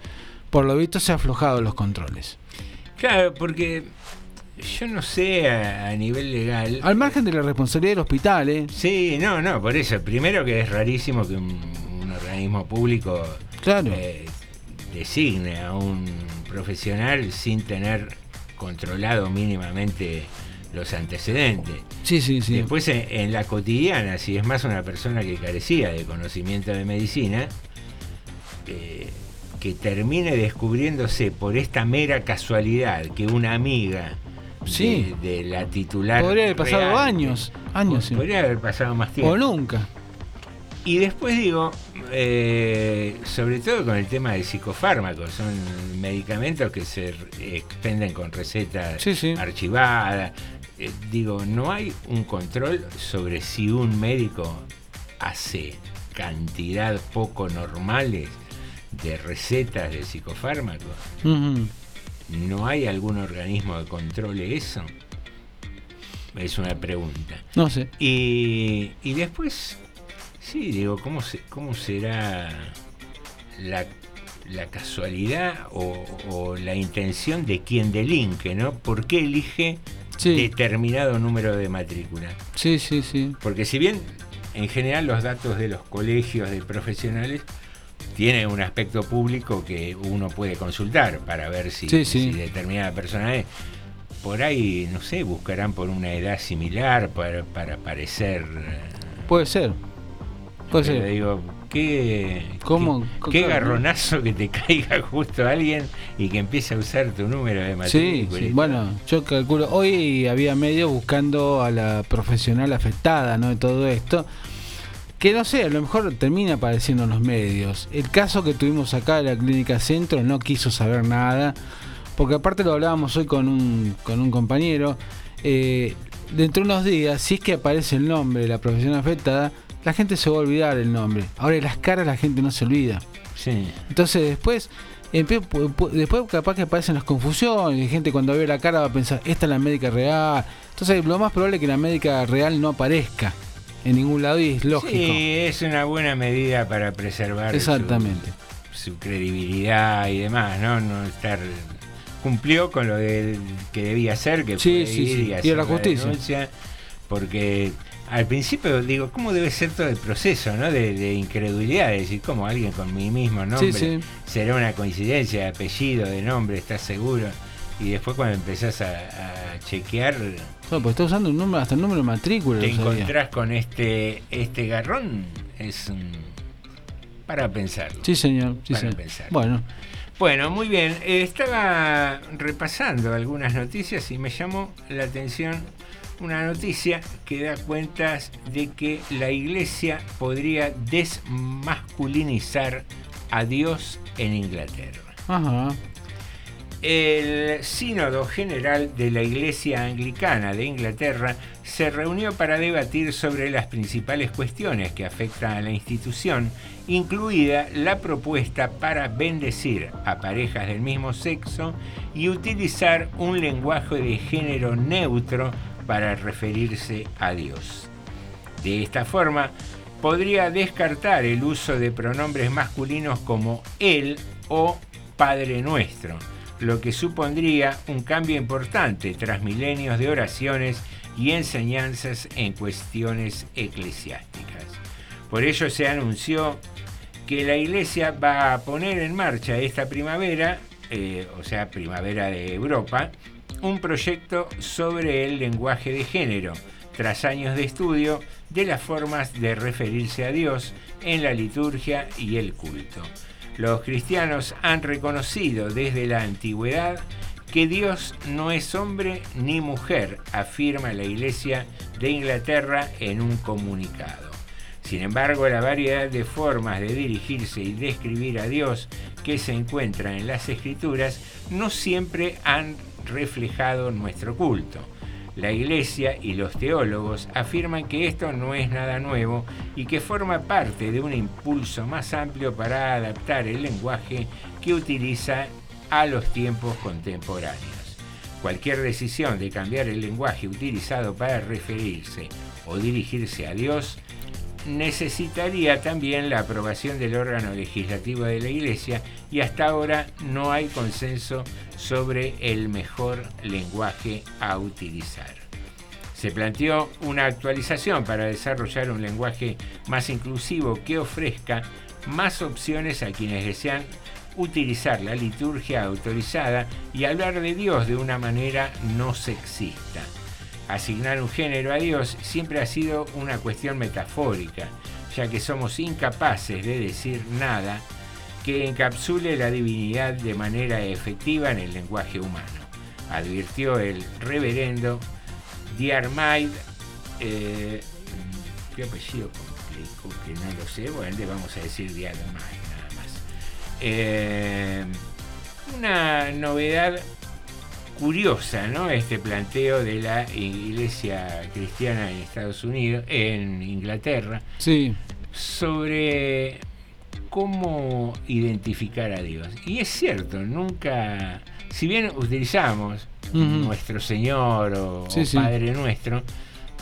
por lo visto se ha aflojado los controles. Claro, porque yo no sé a, a nivel legal. Al margen de la responsabilidad del hospital, ¿eh? Sí, no, no, por eso. Primero que es rarísimo que un organismo público Claro. eh, designe a un profesional sin tener controlado mínimamente los antecedentes. Sí, sí, sí. Después en, en la cotidiana, si es más una persona que carecía de conocimiento de medicina, eh, que termine descubriéndose por esta mera casualidad que una amiga Sí. de, de la titular... Podría haber pasado real, años, años, sí. Podría haber pasado más tiempo. O nunca. Y después digo, eh, sobre todo con el tema de psicofármacos, son medicamentos que se expenden con recetas Sí, sí. archivadas. Eh, digo, no hay un control sobre si un médico hace cantidad poco normales de recetas de psicofármacos. ¿No hay algún organismo que controle eso? Es una pregunta. No sé. Y, y después, sí, digo, ¿cómo, se, cómo será la, la casualidad o, o la intención de quien delinque, ¿no? ¿Por qué elige Sí. determinado número de matrícula? Sí, sí, sí. Porque si bien en general los datos de los colegios de profesionales tienen un aspecto público que uno puede consultar para ver si, Sí, sí. si determinada persona es. Por ahí, no sé, buscarán por una edad similar para, para parecer. eh, Puede ser. Pero ser. digo, qué, ¿Cómo? qué, garronazo que te (laughs) caiga justo alguien y que empiece a usar tu número de Sí, matrícula. sí, bueno, yo calculo, hoy había medios buscando a la profesional afectada, ¿no? De todo esto. Que no sé, a lo mejor termina apareciendo en los medios. El caso que tuvimos acá de la Clínica Centro no quiso saber nada, porque aparte lo hablábamos hoy con un, con un compañero. eh, dentro de unos días, si es que aparece el nombre de la profesional afectada, la gente se va a olvidar el nombre. Ahora las caras la gente no se olvida. Sí. Entonces después, después capaz que aparecen las confusiones, y gente cuando ve la cara va a pensar, esta es la médica real. Entonces lo más probable es que la médica real no aparezca en ningún lado y es lógico. Sí, es una buena medida para preservar su- Exactamente. Su, credibilidad y demás, ¿no? No estar cumplió con lo que debía hacer, que Sí, fue sí, ir sí, y ir a hacer la justicia. denuncia, porque al principio digo, ¿cómo debe ser todo el proceso, ¿no? De, de incredulidad, de decir, ¿cómo alguien con mi mismo nombre Sí, sí. será una coincidencia de apellido, de nombre, estás seguro? Y después cuando empezás a, a chequear, No, pues está usando un número, hasta el número de matrícula. te sabía. encontrás con este este garrón, es un- para pensarlo. Sí, señor. Sí, Para señor. pensar. Bueno, Bueno, muy bien. Eh, estaba repasando algunas noticias y me llamó la atención una noticia que da cuentas de que la iglesia podría desmasculinizar a Dios en Inglaterra. ajá. El Sínodo General de la Iglesia Anglicana de Inglaterra se reunió para debatir sobre las principales cuestiones que afectan a la institución, incluida la propuesta para bendecir a parejas del mismo sexo y utilizar un lenguaje de género neutro para referirse a Dios. De esta forma, podría descartar el uso de pronombres masculinos como él o Padre Nuestro, lo que supondría un cambio importante tras milenios de oraciones y enseñanzas en cuestiones eclesiásticas. Por ello se anunció que la Iglesia va a poner en marcha esta primavera, eh, o sea, primavera de Europa, un proyecto sobre el lenguaje de género, tras años de estudio de las formas de referirse a Dios en la liturgia y el culto. Los cristianos han reconocido desde la antigüedad que Dios no es hombre ni mujer, afirma la Iglesia de Inglaterra en un comunicado. Sin embargo, la variedad de formas de dirigirse y describir a Dios que se encuentran en las Escrituras no siempre han reflejado nuestro culto. La Iglesia y los teólogos afirman que esto no es nada nuevo y que forma parte de un impulso más amplio para adaptar el lenguaje que utiliza a los tiempos contemporáneos. Cualquier decisión de cambiar el lenguaje utilizado para referirse o dirigirse a Dios necesitaría también la aprobación del órgano legislativo de la Iglesia y hasta ahora no hay consenso sobre el mejor lenguaje a utilizar. Se planteó una actualización para desarrollar un lenguaje más inclusivo que ofrezca más opciones a quienes desean utilizar la liturgia autorizada y hablar de Dios de una manera no sexista. Asignar un género a Dios siempre ha sido una cuestión metafórica, ya que somos incapaces de decir nada que encapsule la divinidad de manera efectiva en el lenguaje humano, advirtió el reverendo Diarmaid, eh, qué apellido complejo, que no lo sé, bueno, le vamos a decir Diarmaid nada más. Eh, una novedad curiosa, ¿no? Este planteo de la iglesia cristiana en Estados Unidos, en Inglaterra, Sí. sobre cómo identificar a Dios. Y es cierto, nunca, si bien utilizamos nuestro Señor o, Sí, o sí. Padre Nuestro,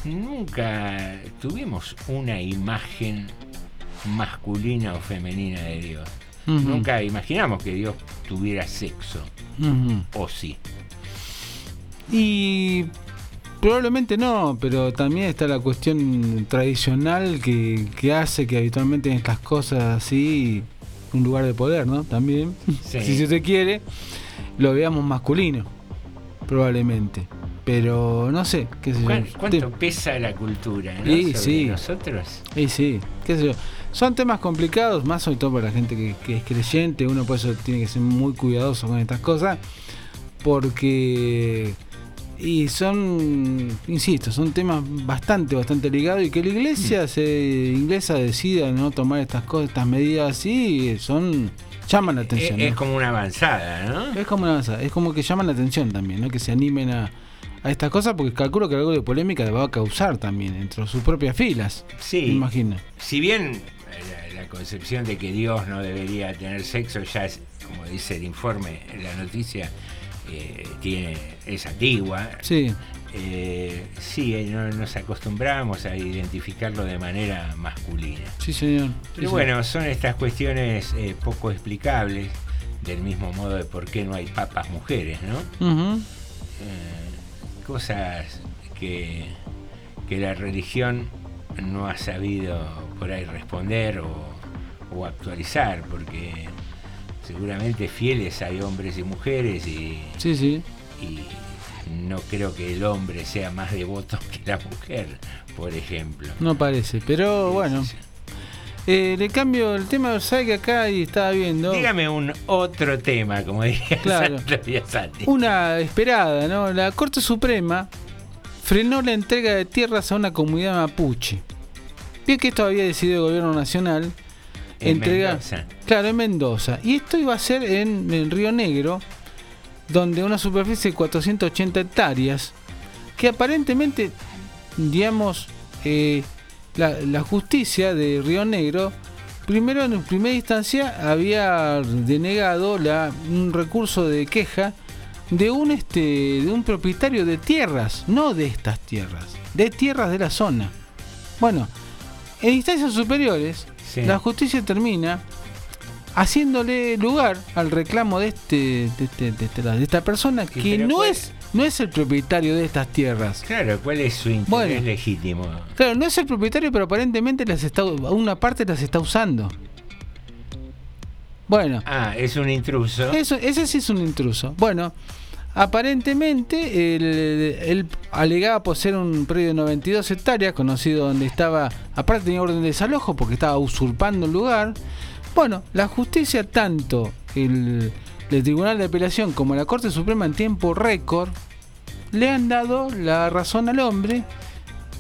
nunca tuvimos una imagen masculina o femenina de Dios. Nunca imaginamos que Dios tuviera sexo, o sí. Y probablemente no, pero también está la cuestión tradicional que, que hace que habitualmente en estas cosas así, un lugar de poder, ¿no? También, Sí. si se quiere, lo veamos masculino, probablemente. Pero no sé, qué sé yo. ¿Cuán- ¿Cuánto Te- pesa la cultura ¿no? Y sobre sí. nosotros? Y sí, qué sé yo. Son temas complicados, más sobre todo para la gente que, que es creyente. Uno por eso tiene que ser muy cuidadoso con estas cosas. Porque. Y son, insisto, son temas bastante, bastante ligados. Y que la iglesia se, inglesa decida no tomar estas cosas, estas medidas así, son. llaman la atención. es ¿no? como una avanzada, ¿no? Es como una avanzada, es como que llaman la atención también, ¿no? Que se animen a, a estas cosas porque calculo que algo de polémica le va a causar también entre sus propias filas. Sí. Me imagino. Si bien la, la concepción de que Dios no debería tener sexo ya es, como dice el informe, la noticia eh, tiene es antigua. Sí. Eh, sí, eh, no, nos acostumbramos a identificarlo de manera masculina. Sí, señor. Pero Sí, bueno, son estas cuestiones eh, poco explicables, del mismo modo de por qué no hay papas mujeres, ¿no? Eh, cosas que, que la religión no ha sabido por ahí responder o, o actualizar, porque seguramente fieles hay hombres y mujeres y, Sí, sí. y no creo que el hombre sea más devoto que la mujer, por ejemplo. No parece, pero bueno. Eh, le cambio el tema, ¿sabe que acá y estaba viendo? Dígame un otro tema, como diría Claro. Una esperada, ¿no? La Corte Suprema frenó la entrega de tierras a una comunidad mapuche. Bien que esto había decidido el gobierno nacional En entregar. Mendoza. Claro, en Mendoza. Y esto iba a ser en, en Río Negro, donde una superficie de 480 hectáreas, que aparentemente, digamos, eh, la, la justicia de Río Negro, primero en primera instancia había denegado la, un recurso de queja de un este de un propietario de tierras, no de estas tierras, de tierras de la zona. Bueno, en instancias superiores, Sí. la justicia termina haciéndole lugar al reclamo de este de, este- de este- de esta persona que no cuál- es no es el propietario de estas tierras. Claro, ¿cuál es su interés Bueno. legítimo? Claro, no es el propietario, pero aparentemente las está una parte las está usando. Bueno, Ah, es un intruso. eso, ese sí es un intruso. Bueno, aparentemente él, alegaba poseer un predio de 92 hectáreas, conocido donde estaba, aparte tenía orden de desalojo porque estaba usurpando el lugar. Bueno, la justicia, tanto el, el Tribunal de Apelación como la Corte Suprema en tiempo récord, le han dado la razón al hombre,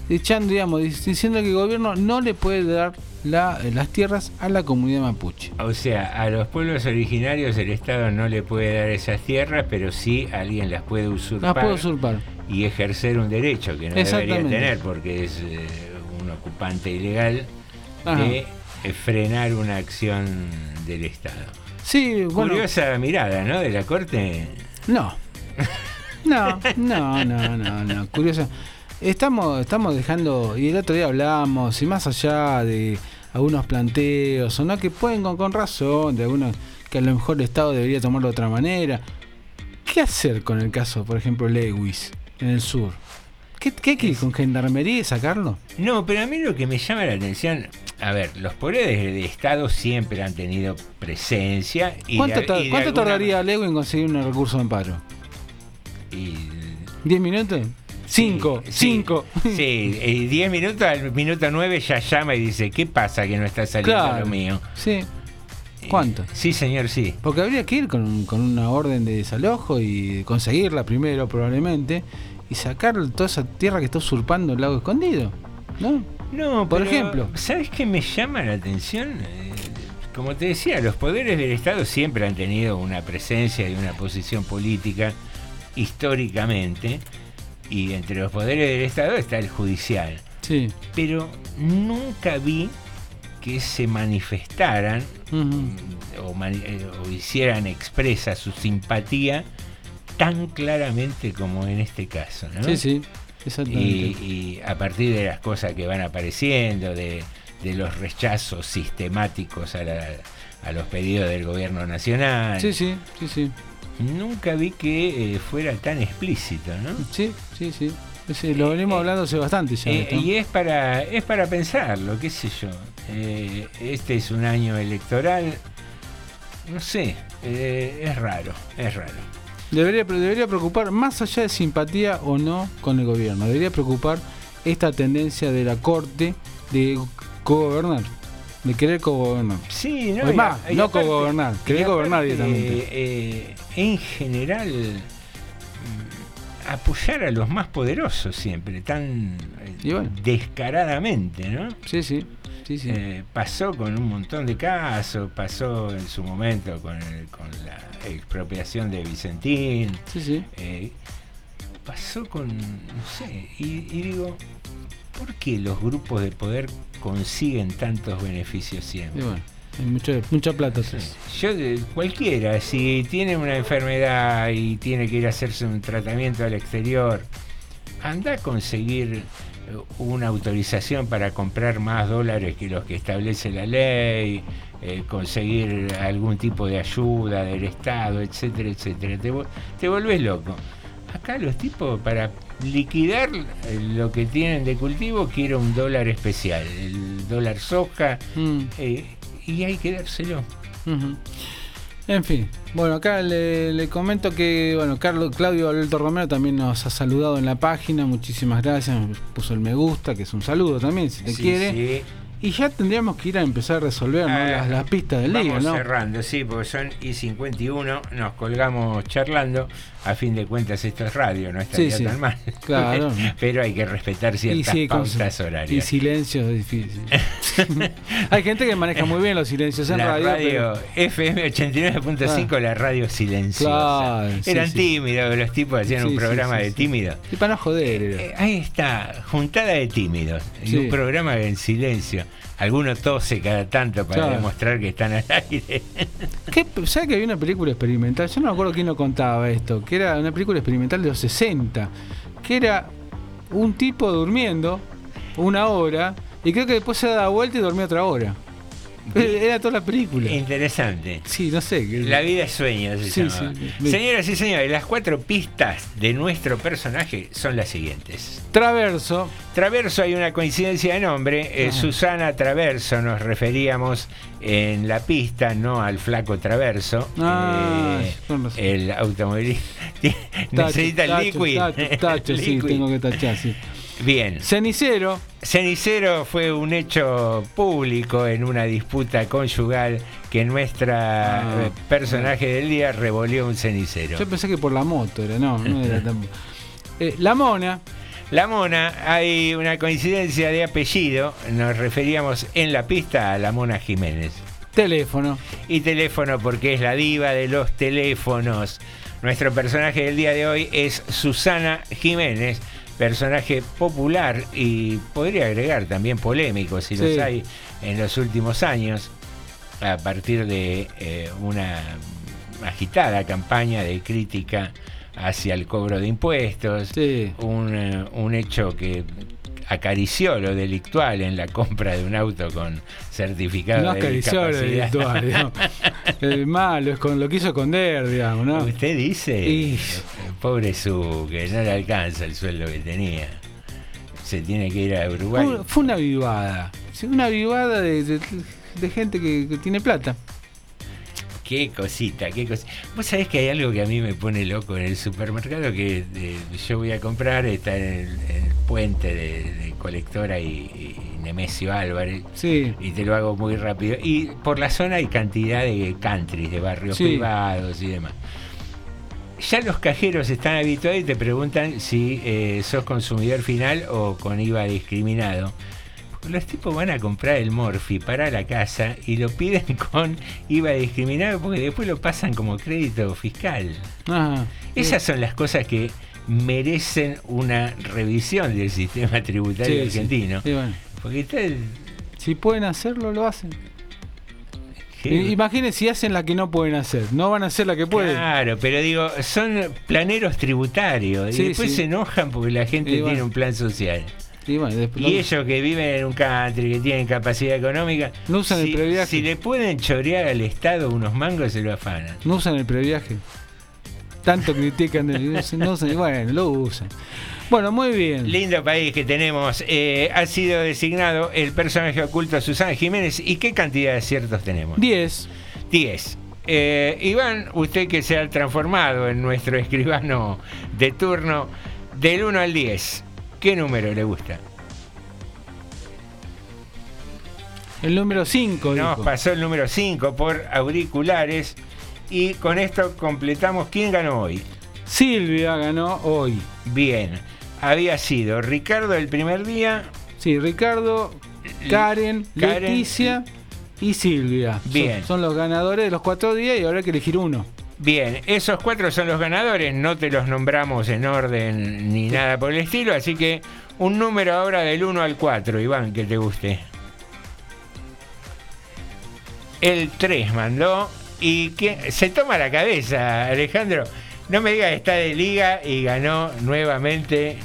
echando, digamos, diciendo que el gobierno no le puede dar la- las tierras a la comunidad mapuche. O sea, a los pueblos originarios el Estado no le puede dar esas tierras, pero sí alguien las puede usurpar, Las puede usurpar. y ejercer un derecho que no debería tener porque es eh, un ocupante ilegal Ajá. de eh, frenar una acción del Estado. Sí, bueno. Curiosa mirada, ¿no? De la Corte. No. (laughs) No, no, no, no, no. Curioso. Estamos, estamos dejando, y el otro día hablamos, y más allá de algunos planteos, o no, que pueden con, con razón, de algunos que a lo mejor el Estado debería tomarlo de otra manera. ¿Qué hacer con el caso, por ejemplo, Lewis, en el sur? ¿Qué, qué hay que ir con gendarmería y sacarlo? No, pero a mí lo que me llama la atención, a ver, los poderes de Estado siempre han tenido presencia. Y ¿Cuánto, de- y cuánto alguna- tardaría Lewis en conseguir un recurso de amparo? y- ¿10 minutos? ¿5? Sí, ¿5? Sí, y 10 minutos, al minuto 9 ya llama y dice, ¿qué pasa que no está saliendo Claro. lo mío? Sí. ¿Cuánto? Sí, señor, sí. Porque habría que ir con, con una orden de desalojo y conseguirla primero probablemente y sacar toda esa tierra que está usurpando el lago escondido, ¿no? No, Por pero, ejemplo. ¿Sabes qué me llama la atención? Eh, Como te decía, los poderes del Estado siempre han tenido una presencia y una posición política históricamente. Y entre los poderes del Estado está el judicial. Sí. Pero nunca vi que se manifestaran Ujú. o, mani- eh, o hicieran expresa su simpatía tan claramente como en este caso. ¿no? Sí, sí, Y, exactamente. y a partir de las cosas que van apareciendo, de, de los rechazos sistemáticos a, la- a los pedidos del gobierno nacional, Sí, sí, sí, sí. nunca vi que eh, fuera tan explícito, ¿no? Sí, sí, sí. Sí, lo venimos hablando hace bastante ya. Eh, y es para, es para pensarlo, qué sé yo. Eh, este es un año electoral, no sé, eh, es raro, es raro. Debería, debería preocupar, más allá de simpatía o no con el gobierno, debería preocupar esta tendencia de la corte de cogobernar, de querer cogobernar. Sí, no, más, no cogobernar, querer gobernar directamente. eh, en general, apoyar a los más poderosos siempre, tan bueno. descaradamente, ¿no? Sí, sí, sí, sí. Eh, pasó con un montón de casos, pasó en su momento con, el- con la expropiación de Vicentín. Sí, sí. Eh, pasó con, no sé, y, y digo, ¿por qué los grupos de poder consiguen tantos beneficios Y siempre? bueno, mucho, mucha plata. atrás. Yo, cualquiera, si tiene una enfermedad y tiene que ir a hacerse un tratamiento al exterior, anda a conseguir eh, una autorización para comprar más dólares que los que establece la ley, eh, conseguir algún tipo de ayuda del Estado, etcétera, etcétera. Te, te volvés loco. Acá los tipos para liquidar eh, lo que tienen de cultivo quieren un dólar especial, el dólar soja, Mm. eh, y hay que dárselo. Ujú. En fin, bueno, acá le, le comento que, bueno, Carlos Claudio Alberto Romero también nos ha saludado en la página, muchísimas gracias, puso el me gusta, que es un saludo también, si te Sí, quiere. sí. Y ya tendríamos que ir a empezar a resolver ¿no? Ah, las, las pistas del día, Vamos ¿no? cerrando, sí, porque son y 51, nos colgamos charlando. A fin de cuentas, esto es radio, no estaría Sí, sí. tan mal. (laughs) Claro. (laughs) Pero hay que respetar Y ciertas sí, con- pautas Y horarias. silencio es difícil. (laughs) Hay gente que maneja muy bien los silencios en la radio. radio, pero- FM 89.5, la radio silenciosa. Claro, Eran tímidos, los tipos hacían un programa de tímidos. Y para no joder. Eh, ahí está, juntada de tímidos. Y un programa en silencio. Alguno tose cada tanto para Claro. demostrar que están al aire. ¿Qué, ¿Sabes que había una película experimental? Yo no me acuerdo quién lo contaba esto. Que era una película experimental de los 60. Que era un tipo durmiendo una hora. Y creo que después se daba vuelta y dormía otra hora. (laughs) Era toda la película. Interesante. Sí, no sé. La vida es sueño, se Sí, sí. Señoras y señores, las cuatro pistas de nuestro personaje son las siguientes. Traverso. Traverso hay una coincidencia de nombre. eh. Susana Traverso nos referíamos en la pista, no al flaco Traverso. Ah, eh, con razón. el automovilista (laughs) necesita el tacho, liquid. tacho, tacho, (laughs) sí, tengo que tachar, sí. Bien. Cenicero. Cenicero fue un hecho público en una disputa conyugal que nuestra Ah. eh, personaje del día revolvió un cenicero. Yo pensé que por la moto era, no, no era tan- Eh, la mona. La mona, hay una coincidencia de apellido, nos referíamos en la pista a la mona Jiménez. Teléfono. Y teléfono porque es la diva de los teléfonos. Nuestro personaje del día de hoy es Susana Jiménez, personaje popular y podría agregar también polémico si Sí. los hay en los últimos años, a partir de eh, una agitada campaña de crítica hacia el cobro de impuestos, un, eh, un hecho que acarició lo delictual en la compra de un auto con certificado No de acarició lo discapacidad. delictual, digamos. (laughs) El malo es con lo quiso esconder, digamos, ¿no? Usted dice, Y- pobre su, que no le alcanza el sueldo que tenía. Se tiene que ir a Uruguay. Fue, fue una vivada. Una vivada de, de- de gente que, que tiene plata. Qué cosita, qué cosita. Vos sabés que hay algo que a mí me pone loco en el supermercado que eh, yo voy a comprar, está en el, en el puente de, de Colectora y, y Nemesio Álvarez. Sí. Y te lo hago muy rápido. Y por la zona hay cantidad de countries, de barrios Sí. privados y demás. Ya los cajeros están habituados y te preguntan si eh, sos consumidor final o con IVA discriminado. Los tipos van a comprar el Morphy para la casa y lo piden (laughs) con IVA discriminado porque después lo pasan como crédito fiscal. Ajá. Esas son las cosas que merecen una revisión del sistema tributario Sí, argentino. Sí, bueno. Porque Si pueden hacerlo, lo hacen. ¿Qué? I- Imaginen si hacen la que no pueden hacer. No van a hacer la que pueden. Claro, pero digo, son planeros tributarios y después se enojan porque la gente Y tiene bueno. un plan social. Y, bueno, después Y ellos que viven en un country, que tienen capacidad económica, No usan el si, previaje. si le pueden chorear al Estado unos mangos, se lo afanan. no usan el previaje. Tanto critican del no usan- bueno, lo usan. Bueno, muy bien. Lindo país que tenemos. Eh, ha sido designado el personaje oculto Susana Jiménez. ¿Y qué cantidad de aciertos tenemos? 10. 10. Eh, Iván, usted que se ha transformado en nuestro (laughs) escribano de turno, del 1 al 10, ¿qué número le gusta? El número 5. Nos pasó el número 5 por auriculares y con esto completamos quién ganó hoy. Silvia ganó hoy. Bien, había sido Ricardo el primer día. Sí, Ricardo, Karen, Karen. Leticia y Silvia. Son- Bien. Son, los ganadores de los cuatro días y ahora hay que elegir uno. Bien, esos cuatro son los ganadores, no te los nombramos en orden ni nada por el estilo, así que un número ahora del 1 al 4, Iván, que te guste. El 3 mandó y que se toma la cabeza, Alejandro. No me digas que está de liga y ganó nuevamente.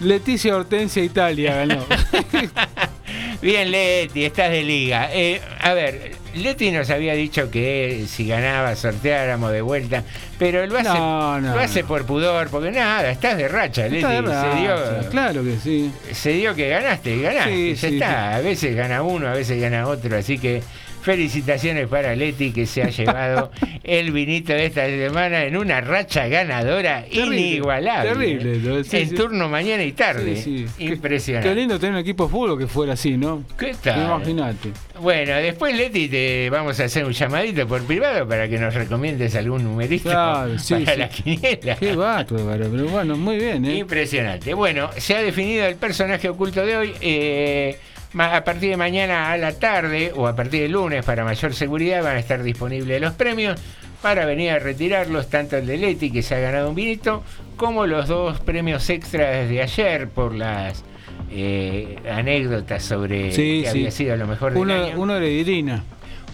Leticia Hortensia Italia ganó. (laughs) Bien, Leti, estás de liga. Eh, a ver, Leti nos había dicho que si ganaba sorteáramos de vuelta, pero lo hace, No, no, lo hace no. por pudor, porque nada, estás de racha, Leti. Se, dio, claro que sí. se dio que ganaste y ganaste. Sí, ya sí, está. A veces gana uno, a veces gana otro, así que felicitaciones para Leti que se ha llevado (laughs) el vinito de esta semana en una racha ganadora Terrible, inigualable. terrible, ¿no? Sí, en sí. turno mañana y tarde. Sí, sí. Impresionante. Qué lindo tener un equipo de fútbol que fuera así, ¿no? ¿Qué tal? Imagínate. Bueno, después Leti te vamos a hacer un llamadito por privado para que nos recomiendes algún numerito Claro, (laughs) sí, para la quiniela. Qué bárbaro, pero bueno, muy bien, ¿eh? Impresionante. Bueno, se ha definido el personaje oculto de hoy. eh, a partir de mañana a la tarde o a partir de lunes, para mayor seguridad, van a estar disponibles los premios para venir a retirarlos, tanto el de Leti, que se ha ganado un vinito, como los dos premios extras de ayer por las eh, anécdotas sobre Sí, que sí. había sido lo mejor del Uno, año. uno de Irina.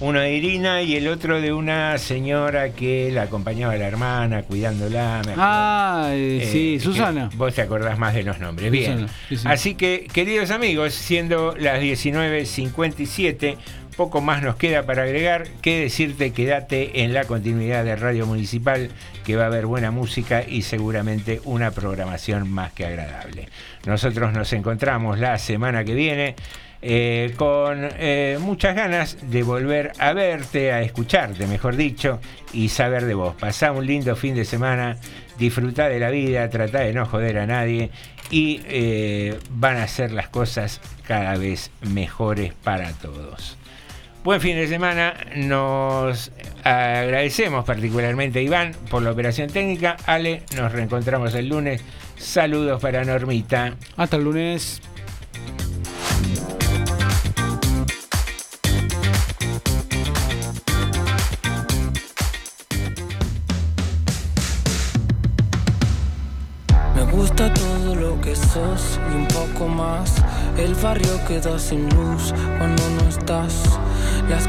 Uno de Irina y el otro de una señora que la acompañaba a la hermana, cuidándola. Ah, eh, Eh, sí, Susana. Vos te acordás más de los nombres. Bien. Susana, sí, sí. Así que, queridos amigos, siendo las 19.57, poco más nos queda para agregar que decirte quédate en la continuidad de Radio Municipal, que va a haber buena música y seguramente una programación más que agradable. Nosotros nos encontramos la semana que viene. Eh, con eh, muchas ganas de volver a verte, a escucharte, mejor dicho, y saber de vos. Pasá un lindo fin de semana, disfrutá de la vida, tratá de no joder a nadie y eh, van a ser las cosas cada vez mejores para todos. Buen fin de semana, nos agradecemos particularmente a Iván por la operación técnica. Ale, nos reencontramos el lunes. Saludos para Normita. Hasta el lunes. Y un poco más. El barrio queda sin luz cuando no estás. Las